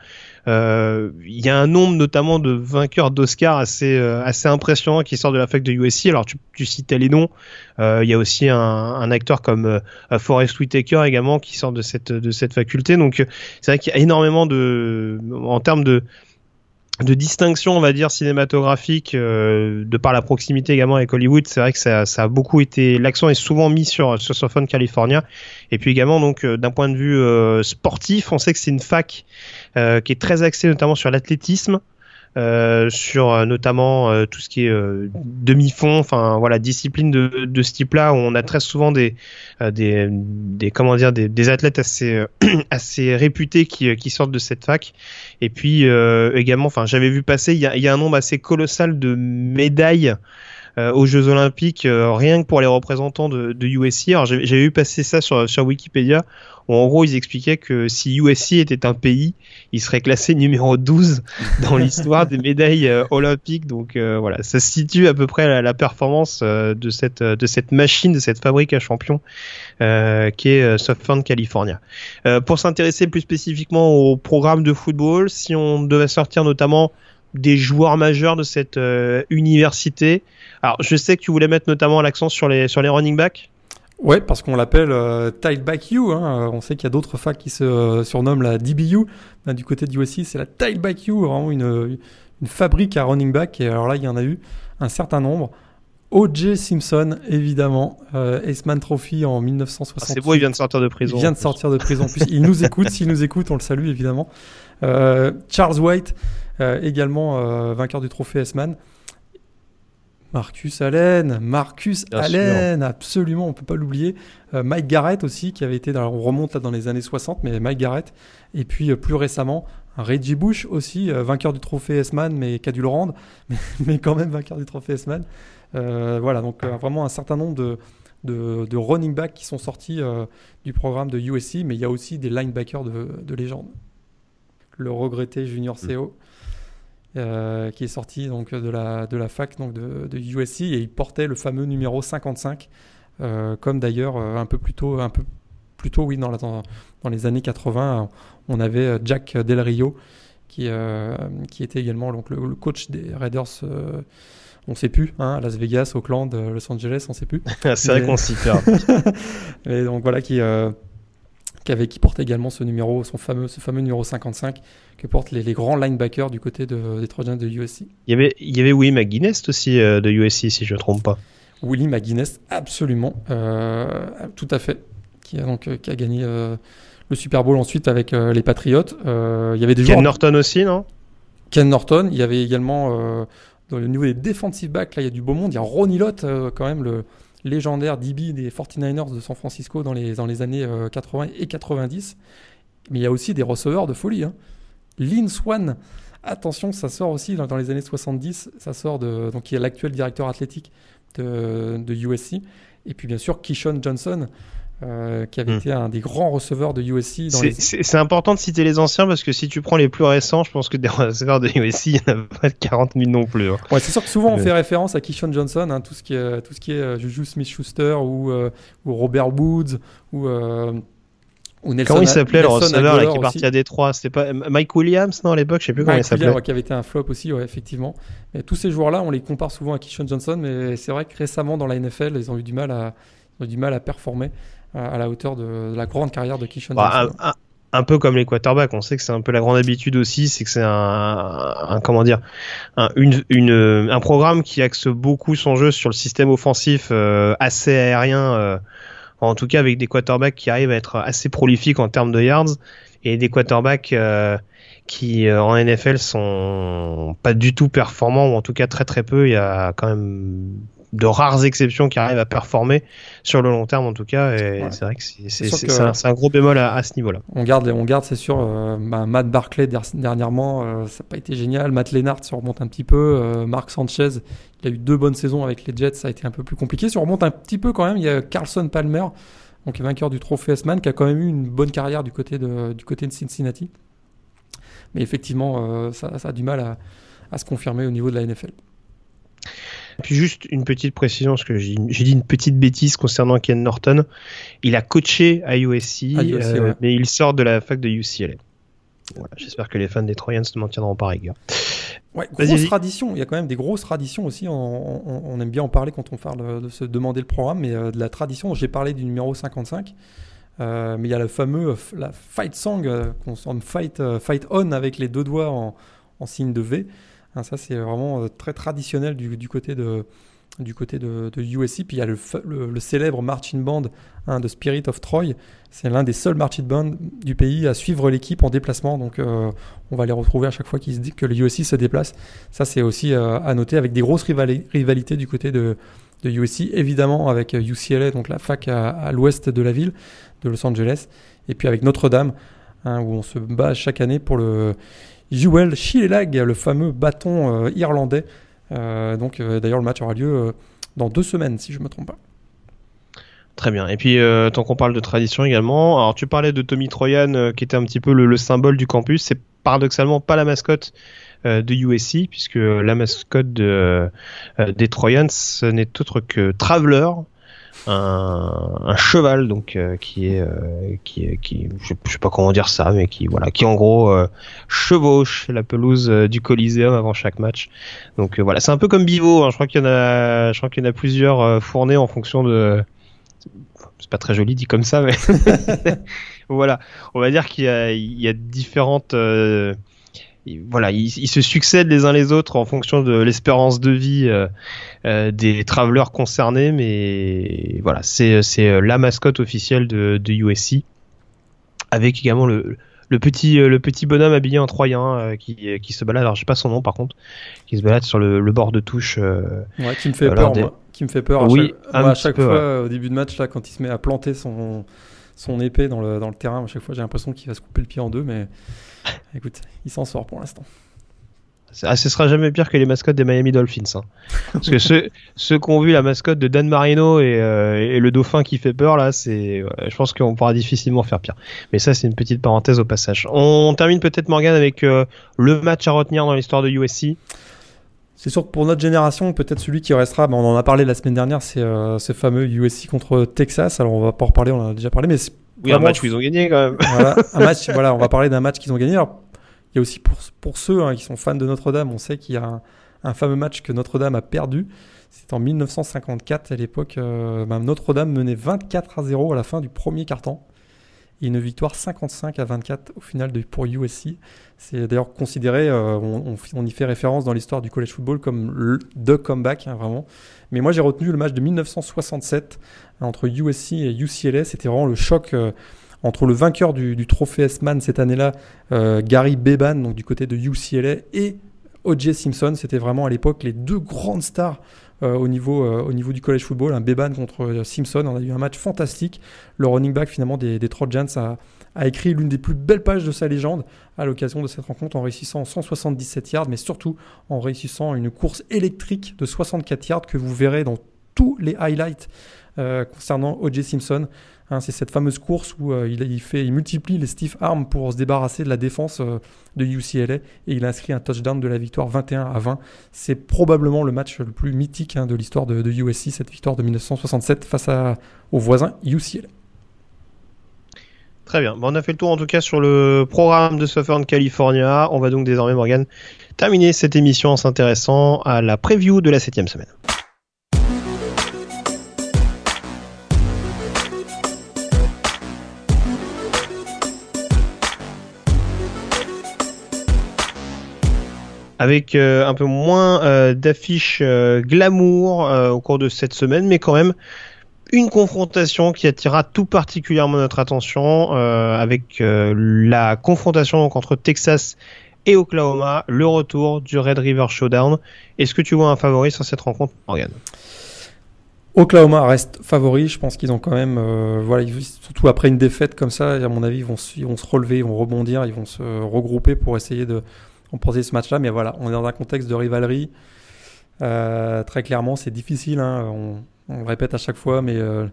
euh, il y a un nombre notamment de vainqueurs d'Oscar assez assez impressionnant qui sort de la fac de USC. Alors tu, tu citais les noms. Il y a aussi un, un acteur comme Forrest Whitaker également qui sort de cette de cette faculté. Donc c'est vrai qu'il y a énormément de en termes de de distinction, on va dire, cinématographique, euh, de par la proximité également avec Hollywood. C'est vrai que ça, ça, a beaucoup été, l'accent est souvent mis sur sur Southern California. Et puis également, donc, euh, d'un point de vue euh, sportif, on sait que c'est une fac qui est très axée notamment sur l'athlétisme. Euh, sur euh, notamment euh, tout ce qui est demi-fond, enfin voilà, discipline de, de ce type-là où on a très souvent des des, des comment dire des, des athlètes assez assez réputés qui, qui sortent de cette fac. Et puis également, enfin j'avais vu passer, il y a, y a un nombre assez colossal de médailles aux Jeux Olympiques, rien que pour les représentants de, de USC. Alors j'avais vu passer ça sur, sur Wikipédia en gros ils expliquaient que si USC était un pays, il serait classé numéro 12 dans l'histoire des médailles euh, olympiques. Donc euh, voilà, ça situe à peu près la, la performance euh, de cette de cette machine, de cette fabrique à champions qui est Southern California. pour s'intéresser plus spécifiquement au programme de football, si on devait sortir notamment des joueurs majeurs de cette université. Alors, je sais que tu voulais mettre notamment l'accent sur les sur les running backs. Ouais, parce qu'on l'appelle euh, Tileback U. Hein. On sait qu'il y a d'autres facs qui se euh, surnomment la DBU. Du côté du USC, c'est la Tileback U, vraiment une, une fabrique à running back. Et alors là, il y en a eu un certain nombre. O.J. Simpson, évidemment, euh, Aceman Trophy en 1960. Ah, c'est beau, il vient de sortir de prison. Il vient de sortir de prison. En plus, il nous écoute. S'il nous écoute, on le salue évidemment. Euh, Charles White, euh, également euh, vainqueur du trophée Aceman. Marcus Allen, Marcus Allen, absolument, on peut pas l'oublier. Euh, Mike Garrett aussi, qui avait été, dans, on remonte là dans les années 60, mais Mike Garrett. Et puis euh, plus récemment, Reggie Bush aussi, euh, vainqueur du trophée S-Man, mais qui a dû le rendre, mais, quand même vainqueur du trophée S-Man. voilà, donc vraiment un certain nombre de, de, running backs qui sont sortis du programme de USC, mais il y a aussi des linebackers de, de légende. Le regretté Junior CO. Euh, qui est sorti donc de la, de la fac donc de, de, USC et il portait le fameux numéro 55 euh, comme d'ailleurs euh, un peu plus tôt un peu plus tôt oui dans, la, dans, les années 80 on avait Jack Del Rio qui, qui était également donc, le, coach des Raiders on sait plus, hein, Las Vegas, Oakland, Los Angeles, on sait plus. c'est vrai qu'on s'y perd. et donc voilà qui, qui, qui portait également ce numéro, son fameux, ce fameux numéro 55 que portent les, grands linebackers du côté de, des Trojans de USC. Il y avait, il y avait Willie McGuinness aussi euh, de USC, si je ne me trompe pas. Willie McGuinness, absolument, euh, tout à fait, qui a, donc, qui a gagné le le Super Bowl ensuite avec les Patriots. Il y avait des Ken joueurs. Norton aussi, non? Ken Norton. Il y avait également dans le niveau des defensive backs, là, il y a du beau monde. Il y a Ronnie Lott, quand même, le légendaire DB des 49ers de San Francisco dans les, dans années 80 et 90. Mais il y a aussi des receveurs de folie. Hein. Lynn Swan, attention, ça sort aussi dans, les années 70. Ça sort de. Donc, il y a l'actuel directeur athlétique de, de, USC. Et puis, bien sûr, Kishon Johnson. Euh, qui avait hmm. été un des grands receveurs de USC. C'est important de citer les anciens parce que si tu prends les plus récents, je pense que des receveurs de USC, il n'y en a pas de 40 000 non plus. Hein. Ouais, c'est sûr que souvent on fait référence à Kishon Johnson, hein, tout ce qui est, tout ce qui est euh, Juju Smith-Schuster ou, euh, ou, Robert Woods ou comment il s'appelait le receveur qui est parti à Détroit C'était pas Mike Williams, non, à l'époque Je sais plus comment il s'appelait. qui avait été un flop aussi, ouais, effectivement. Mais tous ces joueurs-là, on les compare souvent à Kishon Johnson, mais c'est vrai que récemment dans la NFL, ils ont eu du mal à, ont eu du mal à performer à, la hauteur de, la grande carrière de Kishon bah. Un, peu comme les quarterbacks, on sait que c'est un peu la grande habitude aussi, c'est que c'est un, comment dire, un, une, une, un programme qui axe beaucoup son jeu sur le système offensif euh, assez aérien. Euh, en tout cas avec des quarterbacks qui arrivent à être assez prolifiques en termes de yards et des quarterbacks euh, qui euh, en NFL sont pas du tout performants ou en tout cas très très peu. Il y a quand même de rares exceptions qui arrivent à performer sur le long terme en tout cas et c'est vrai que c'est un, gros bémol à, ce niveau là on garde on garde c'est sûr euh, bah, Matt Barclay dernièrement ça n'a pas été génial Matt Lennart se remonte un petit peu Marc Sanchez il a eu deux bonnes saisons avec les Jets, ça a été un peu plus compliqué. Si on remonte un petit peu quand même, il y a Carlson Palmer, donc vainqueur du trophée S-Man, qui a quand même eu une bonne carrière du côté de, du côté de Cincinnati. Mais effectivement, euh, ça, a du mal à, se confirmer au niveau de la NFL. Et puis juste une petite précision, parce que j'ai dit une petite bêtise concernant Ken Norton. Il a coaché à USC, euh, mais il sort de la fac de UCLA. J'espère que les fans des Troyans ne m'en tiendront pas rigueur. Ouais, grosse tradition. Il y a quand même des grosses traditions aussi. On, aime bien en parler quand on parle de se demander le programme, mais euh, de la tradition. J'ai parlé du numéro 55. Euh, mais il y a le fameux la fight song qu'on fight, fight on avec les deux doigts en, signe de V. Hein, ça, c'est vraiment très traditionnel du, côté de, du côté de, USC. Puis il y a le, le, célèbre marching band hein, de Spirit of Troy. C'est l'un des seuls marching bands du pays à suivre l'équipe en déplacement. Donc euh, on va les retrouver à chaque fois qu'ils se dit que le USC se déplace. Ça c'est aussi euh, à noter avec des grosses rivalités du côté de, de USC. Évidemment avec UCLA, donc la fac à, l'ouest de la ville de Los Angeles. Et puis avec Notre-Dame, hein, où on se bat chaque année pour le Jewel Shilelag, le fameux bâton euh, irlandais. donc d'ailleurs le match aura lieu dans deux semaines si je ne me trompe pas. Très bien. Et puis, euh, tant qu'on parle de tradition également, alors tu parlais de Tommy Troyan, euh, qui était un petit peu le, symbole du campus. C'est paradoxalement pas la mascotte euh, de USC, puisque la mascotte de, des Troyans, ce n'est autre que Traveler, un, cheval donc qui est qui qui je, sais pas comment dire ça mais qui voilà qui en gros chevauche la pelouse du Coliseum avant chaque match donc voilà c'est un peu comme Bivo hein. je crois qu'il y en a je crois qu'il y en a plusieurs fournés en fonction de c'est pas très joli dit comme ça, mais voilà, on va dire qu'il y, a, différentes, euh, voilà, ils, se succèdent les uns les autres en fonction de l'espérance de vie euh, euh, des travelers concernés, mais voilà, c'est la mascotte officielle de, de USC, avec également le, le petit le petit bonhomme habillé en troyen qui, qui se balade alors je sais pas son nom par contre qui se balade sur le, bord de touche ouais, qui me fait peur moi qui me fait peur. À oui, chaque, à chaque fois, au début de match, là, quand il se met à planter son, son épée dans le, dans le terrain, à chaque fois, j'ai l'impression qu'il va se couper le pied en deux, mais écoute, il s'en sort pour l'instant. Ah, ce sera jamais pire que les mascottes des Miami Dolphins. Hein. Parce que ceux, ceux qui ont vu la mascotte de Dan Marino et, euh, et le dauphin qui fait peur, là, c'est, je pense qu'on pourra difficilement faire pire. Mais ça, c'est une petite parenthèse au passage. On termine peut-être, Morgan, avec euh, le match à retenir dans l'histoire de USC. C'est sûr que pour notre génération, peut-être celui qui restera, ben, on en a parlé la semaine dernière, c'est euh, ce fameux USC contre Texas. Alors on va pas en reparler, on en a déjà parlé, mais oui, un match qu'ils ont gagné quand même. Voilà, un match, voilà, on va parler d'un match qu'ils ont gagné. Alors, il y a aussi pour, pour ceux hein, qui sont fans de Notre-Dame, on sait qu'il y a un, fameux match que Notre-Dame a perdu. C'est en 1954, à l'époque, euh, ben, Notre-Dame menait 24 à 0 à la fin du premier quart-temps et une victoire 55 à 24 au final de, pour USC. C'est d'ailleurs considéré, euh, on, y fait référence dans l'histoire du college football comme le the comeback, hein, vraiment. Mais moi j'ai retenu le match de 1967 entre USC et UCLA. C'était vraiment le choc euh, entre le vainqueur du, trophée S-Man cette année-là, euh, Gary Beban, donc du côté de UCLA, et O.J. Simpson. C'était vraiment à l'époque les deux grandes stars au, niveau, euh, au niveau du college football. Un Beban contre euh, Simpson. On a eu un match fantastique. Le running back finalement des, des Trojans a, a écrit l'une des plus belles pages de sa légende à l'occasion de cette rencontre en réussissant 177 yards, mais surtout en réussissant une course électrique de 64 yards que vous verrez dans tous les highlights euh, concernant O.J. Simpson. Hein, c'est cette fameuse course où euh, il, multiplie les stiff arms pour se débarrasser de la défense euh, de UCLA et il inscrit un touchdown de la victoire 21 à 20. C'est probablement le match le plus mythique hein, de l'histoire de, de USC, cette victoire de 1967 face à, aux voisins UCLA. Très bien. Bon, on a fait le tour en tout cas sur le programme de Southern California. On va donc désormais, Morgan, terminer cette émission en s'intéressant à la preview de la septième semaine. Avec euh, un peu moins euh, d'affiches euh, glamour au cours de cette semaine, mais quand même une confrontation qui attirera tout particulièrement notre attention avec la confrontation entre Texas et Oklahoma, le retour du Red River Showdown. Est-ce que tu vois un favori sur cette rencontre, Morgan? Oklahoma reste favori. Je pense qu'ils ont quand même, voilà, surtout après une défaite comme ça, à mon avis, vont, ils vont se relever, ils vont rebondir, ils vont se regrouper pour essayer de remporter ce match-là. Mais voilà, on est dans un contexte de rivalerie. Euh, très clairement, c'est difficile. hein. On, on le répète à chaque fois, mais euh,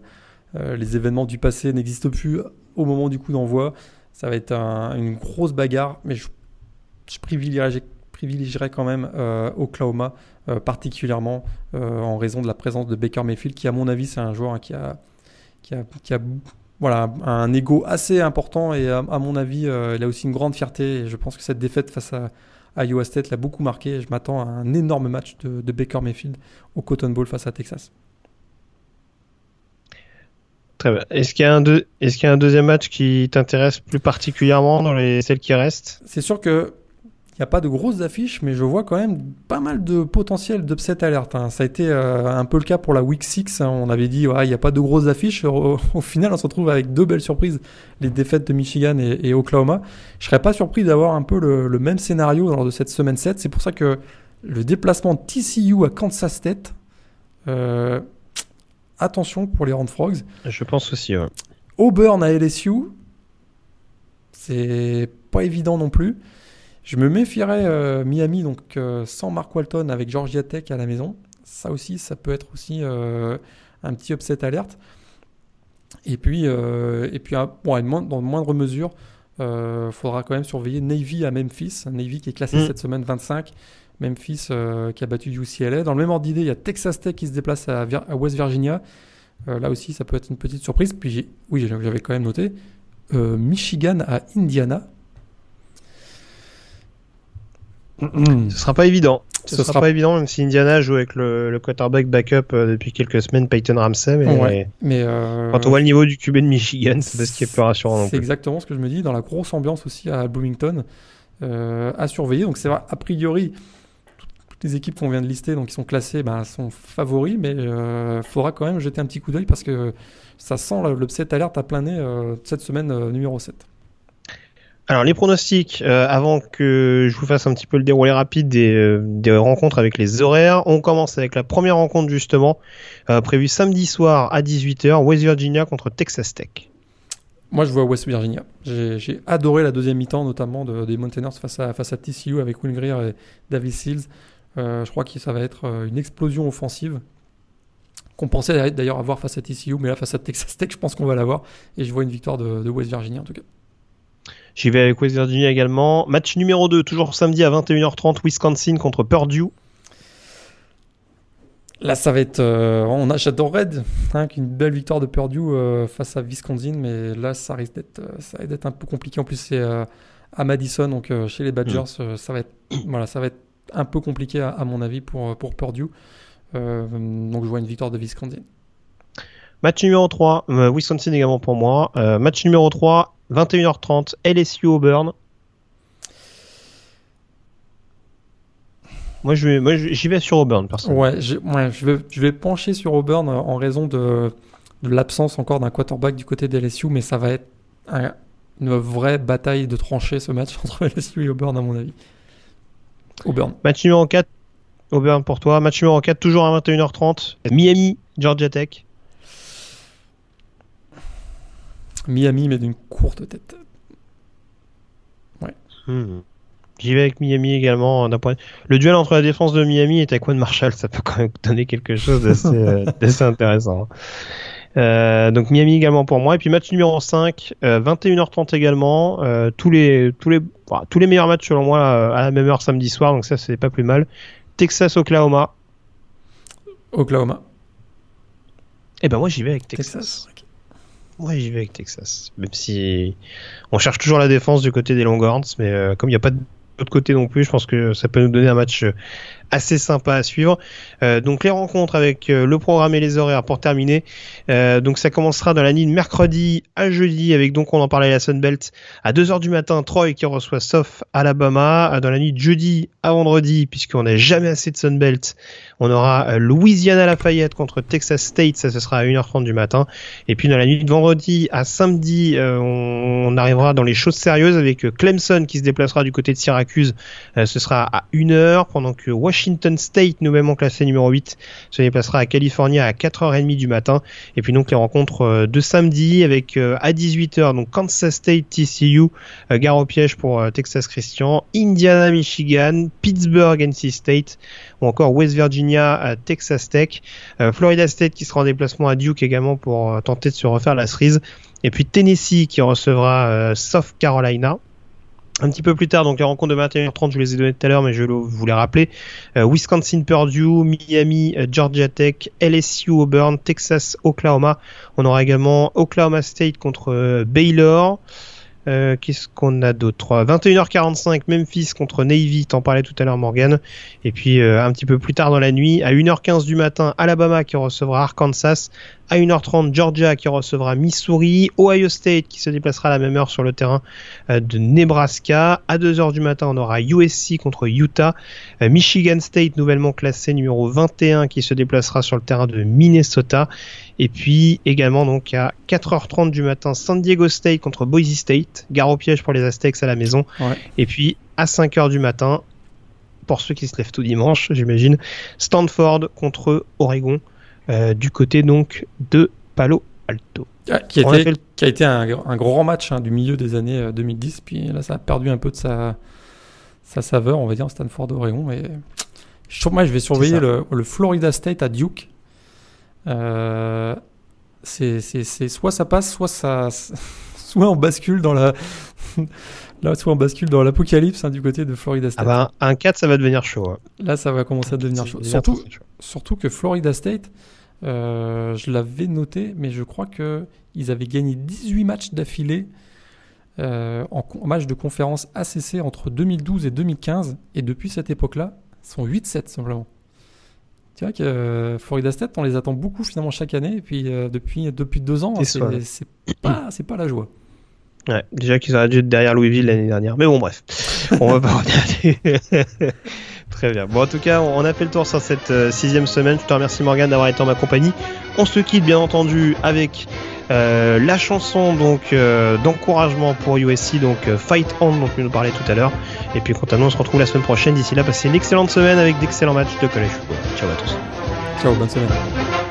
euh, les événements du passé n'existent plus au moment du coup d'envoi. Ça va être un- une grosse bagarre, mais je, je privilégierais, quand même Oklahoma particulièrement en raison de la présence de Baker Mayfield, qui à mon avis c'est un joueur hein, qui a, qui a, qui a voilà, un ego assez important et à, à mon avis euh, il a aussi une grande fierté et je pense que cette défaite face à, à Iowa State l'a beaucoup marqué et je m'attends à un énorme match de, de Baker Mayfield au Cotton Bowl face à Texas. Très bien. Est-ce qu'il y a un y a deuxième match qui t'intéresse plus particulièrement dans les celles qui restent? C'est sûr que n'y a pas de grosses affiches, mais je vois quand même pas mal de potentiel d'upset alerte. hein. Ça a été euh, un peu le cas pour la Week 6. hein. On avait dit, ouais, il n'y a pas de grosses affiches. Au, au final, on se retrouve avec deux belles surprises, les défaites de Michigan et, et Oklahoma. Je serais pas surpris d'avoir un peu le, le même scénario lors de cette semaine 7. C'est pour ça que le déplacement de TCU à Kansas State, euh, attention pour les Horned Frogs. Je pense aussi. ouais. Auburn à LSU, c'est pas évident non plus. Je me méfierais euh, Miami, donc euh, sans Mark Walton avec Georgia Tech à la maison. Ça aussi, ça peut être aussi euh, un petit upset alerte. Et puis, et puis à- bon, dans moindre mesure, il faudra quand même surveiller Navy à Memphis. Navy qui est classé Mm. cette semaine 25. Memphis euh, qui a battu UCLA. Dans le même ordre d'idée, il y a Texas Tech qui se déplace à, Vir- à West Virginia. Euh, là aussi, ça peut être une petite surprise. Puis, j'ai- oui, j'avais quand même noté euh, Michigan à Indiana. Ce sera pas évident. Ce, Ce sera, sera- pas évident, même si Indiana joue avec le, le quarterback backup euh, depuis quelques semaines, Peyton Ramsey. Mais Ouais, mais euh, quand on voit le niveau du QB de Michigan, c'est pas ce qui est plus rassurant C'est exactement ce que je me dis. Dans la grosse ambiance aussi à Bloomington, euh, à surveiller. Donc c'est vrai, a priori, toutes les équipes qu'on vient de lister, donc qui sont classées, ben, sont favoris, mais il faudra quand même jeter un petit coup d'œil parce que ça sent le- l'upset alerte à plein nez euh, cette semaine euh, numéro 7. Alors les pronostics, euh, avant que je vous fasse un petit peu le déroulé rapide des, euh, rencontres avec les horaires, on commence avec la première rencontre justement, euh, prévue samedi soir à 18h, West Virginia contre Texas Tech. Moi, je vois West Virginia. J'ai adoré la deuxième mi-temps, notamment de- des Mountaineers face à, face TCU avec Will Greer et David Seals. Je crois que ça va être une explosion offensive qu'on pensait d'ailleurs avoir face à TCU, mais là, face à Texas Tech, je pense qu'on va l'avoir. Et je vois une victoire de West Virginia en tout cas. J'y vais avec West Virginia également. Match numéro 2, toujours samedi à 21h30, Wisconsin contre Purdue. Là, ça va être. euh, on a, j'adorerais hein, qu'une belle victoire de Purdue euh, face à Wisconsin, mais là, ça risque d'être, euh, ça un peu compliqué. En plus, c'est euh, à Madison, donc chez les Badgers, euh, ça va être, voilà, ça va être un peu compliqué à, à mon avis pour pour Purdue. Donc, je vois une victoire de Wisconsin. Match numéro 3, euh, Wisconsin également pour moi. Match numéro 3, 21h30, LSU Auburn. Moi, je vais, moi, je- j'y vais sur Auburn, personnellement. Ouais, ouais, je vais, je vais pencher sur Auburn euh, en raison de, de l'absence encore d'un quarterback du côté des LSU, mais ça va être une vraie bataille de tranchées ce match entre LSU et Auburn, à mon avis. Auburn. Match numéro 4, Auburn pour toi. Match numéro 4, toujours à 21h30. Miami, Georgia Tech. Miami, mais d'une courte tête. Ouais. Hmm. J'y vais avec Miami également. Point... Le duel entre la défense de Miami et Taquan Marshall, ça peut quand même donner quelque chose d'assez euh, intéressant. Euh, donc Miami également pour moi. Et puis match numéro 5, 21h30 euh, également. Euh, tous, les, tous, les, tous les meilleurs matchs selon moi à la même heure samedi soir, donc ça c'est pas plus mal. Texas-Oklahoma. Oklahoma. Et eh ben moi j'y vais avec Texas. Moi j'y vais avec Texas. Même si on cherche toujours la défense du côté des Longhorns, mais comme il n'y a pas de l'autre côté non plus, je pense que ça peut nous donner un match assez sympa à suivre. Euh, donc les rencontres avec euh, le programme et les horaires pour terminer. Euh, donc ça commencera dans la nuit de mercredi à jeudi avec donc on en parlait la Sunbelt à 2h du matin Troy qui reçoit South Alabama. Dans la nuit de jeudi à vendredi puisqu'on n'a jamais assez de Sunbelt on aura Louisiana Lafayette contre Texas State, ça ce sera à 1h30 du matin. Et puis dans la nuit de vendredi à samedi, on, arrivera dans les choses sérieuses avec Clemson qui se déplacera du côté de Syracuse, ce sera à 1h pendant que Washington State, nous-mêmes classé numéro 8, se déplacera à Californie à 4h30 du matin. Et puis donc les rencontres euh, de samedi avec euh, à 18h donc Kansas State TCU, euh, gare au piège pour Texas Christian, Indiana Michigan, Pittsburgh NC State ou encore West Virginia Texas Tech, Florida State qui sera en déplacement à Duke également pour tenter de se refaire la cerise. Et puis Tennessee qui recevra South Carolina. Un petit peu plus tard, donc les rencontres de 21h30, je les ai données tout à l'heure, mais je vous les rappeler. Euh, Wisconsin, Purdue, Miami, euh, Georgia Tech, LSU, Auburn, Texas, Oklahoma. On aura également Oklahoma State contre euh. Qu'est-ce qu'on a d'autre? 21h45, Memphis contre Navy, t'en parlais tout à l'heure Morgan. Et puis un petit peu plus tard dans la nuit, à 1h15 du matin, Alabama qui recevra Arkansas. À 1h30, Georgia qui recevra Missouri. Ohio State qui se déplacera à la même heure sur le terrain euh, de Nebraska. À 2h du matin, on aura USC contre Utah. Euh, Michigan State, nouvellement classé numéro 21, qui se déplacera sur le terrain de Minnesota. Et puis également donc à 4h30 du matin, San Diego State contre Boise State. Gare au piège pour les Aztecs à la maison. Et puis à 5h du matin, pour ceux qui se lèvent tout dimanche, j'imagine, Stanford contre Oregon. Euh, du côté donc de Palo Alto. Ah, qui, a été, qui, a été, un, grand match hein, du milieu des années 2010, euh, puis là ça a perdu un peu de sa, sa saveur, on va dire, Stanford Oregon. Mais moi je vais surveiller le, Florida State à Duke. Euh, c'est soit ça passe, soit ça, soit on bascule dans la, là soit on bascule dans l'apocalypse hein, du côté de Florida State. Ah bah, un 4 ça va devenir chaud. Hein. Là ça va commencer à devenir chaud. Surtout, surtout que Florida State, euh, je l'avais noté, mais je crois qu'ils avaient gagné 18 matchs d'affilée euh, en, match de conférence ACC entre 2012 et 2015. Et depuis cette époque-là, ils sont 8-7 simplement. Tu vois que euh, Florida State, on les attend beaucoup finalement chaque année. Et puis depuis, depuis deux ans, c'est pas, pas la joie. Ouais, déjà qu'ils auraient dû être derrière Louisville l'année dernière. Mais bon, bref. on va pas regarder. Très bien. Bon, en tout cas, on a fait le tour sur cette euh, sixième semaine. Je te remercie Morgan d'avoir été en ma compagnie. On se quitte bien entendu avec euh, la chanson donc euh, d'encouragement pour USC, donc Fight On, dont tu nous parlais tout à l'heure. Et puis quant à nous, on se retrouve la semaine prochaine. D'ici là, passez une excellente semaine avec d'excellents matchs de college football. Ciao à tous. Ciao, bonne semaine.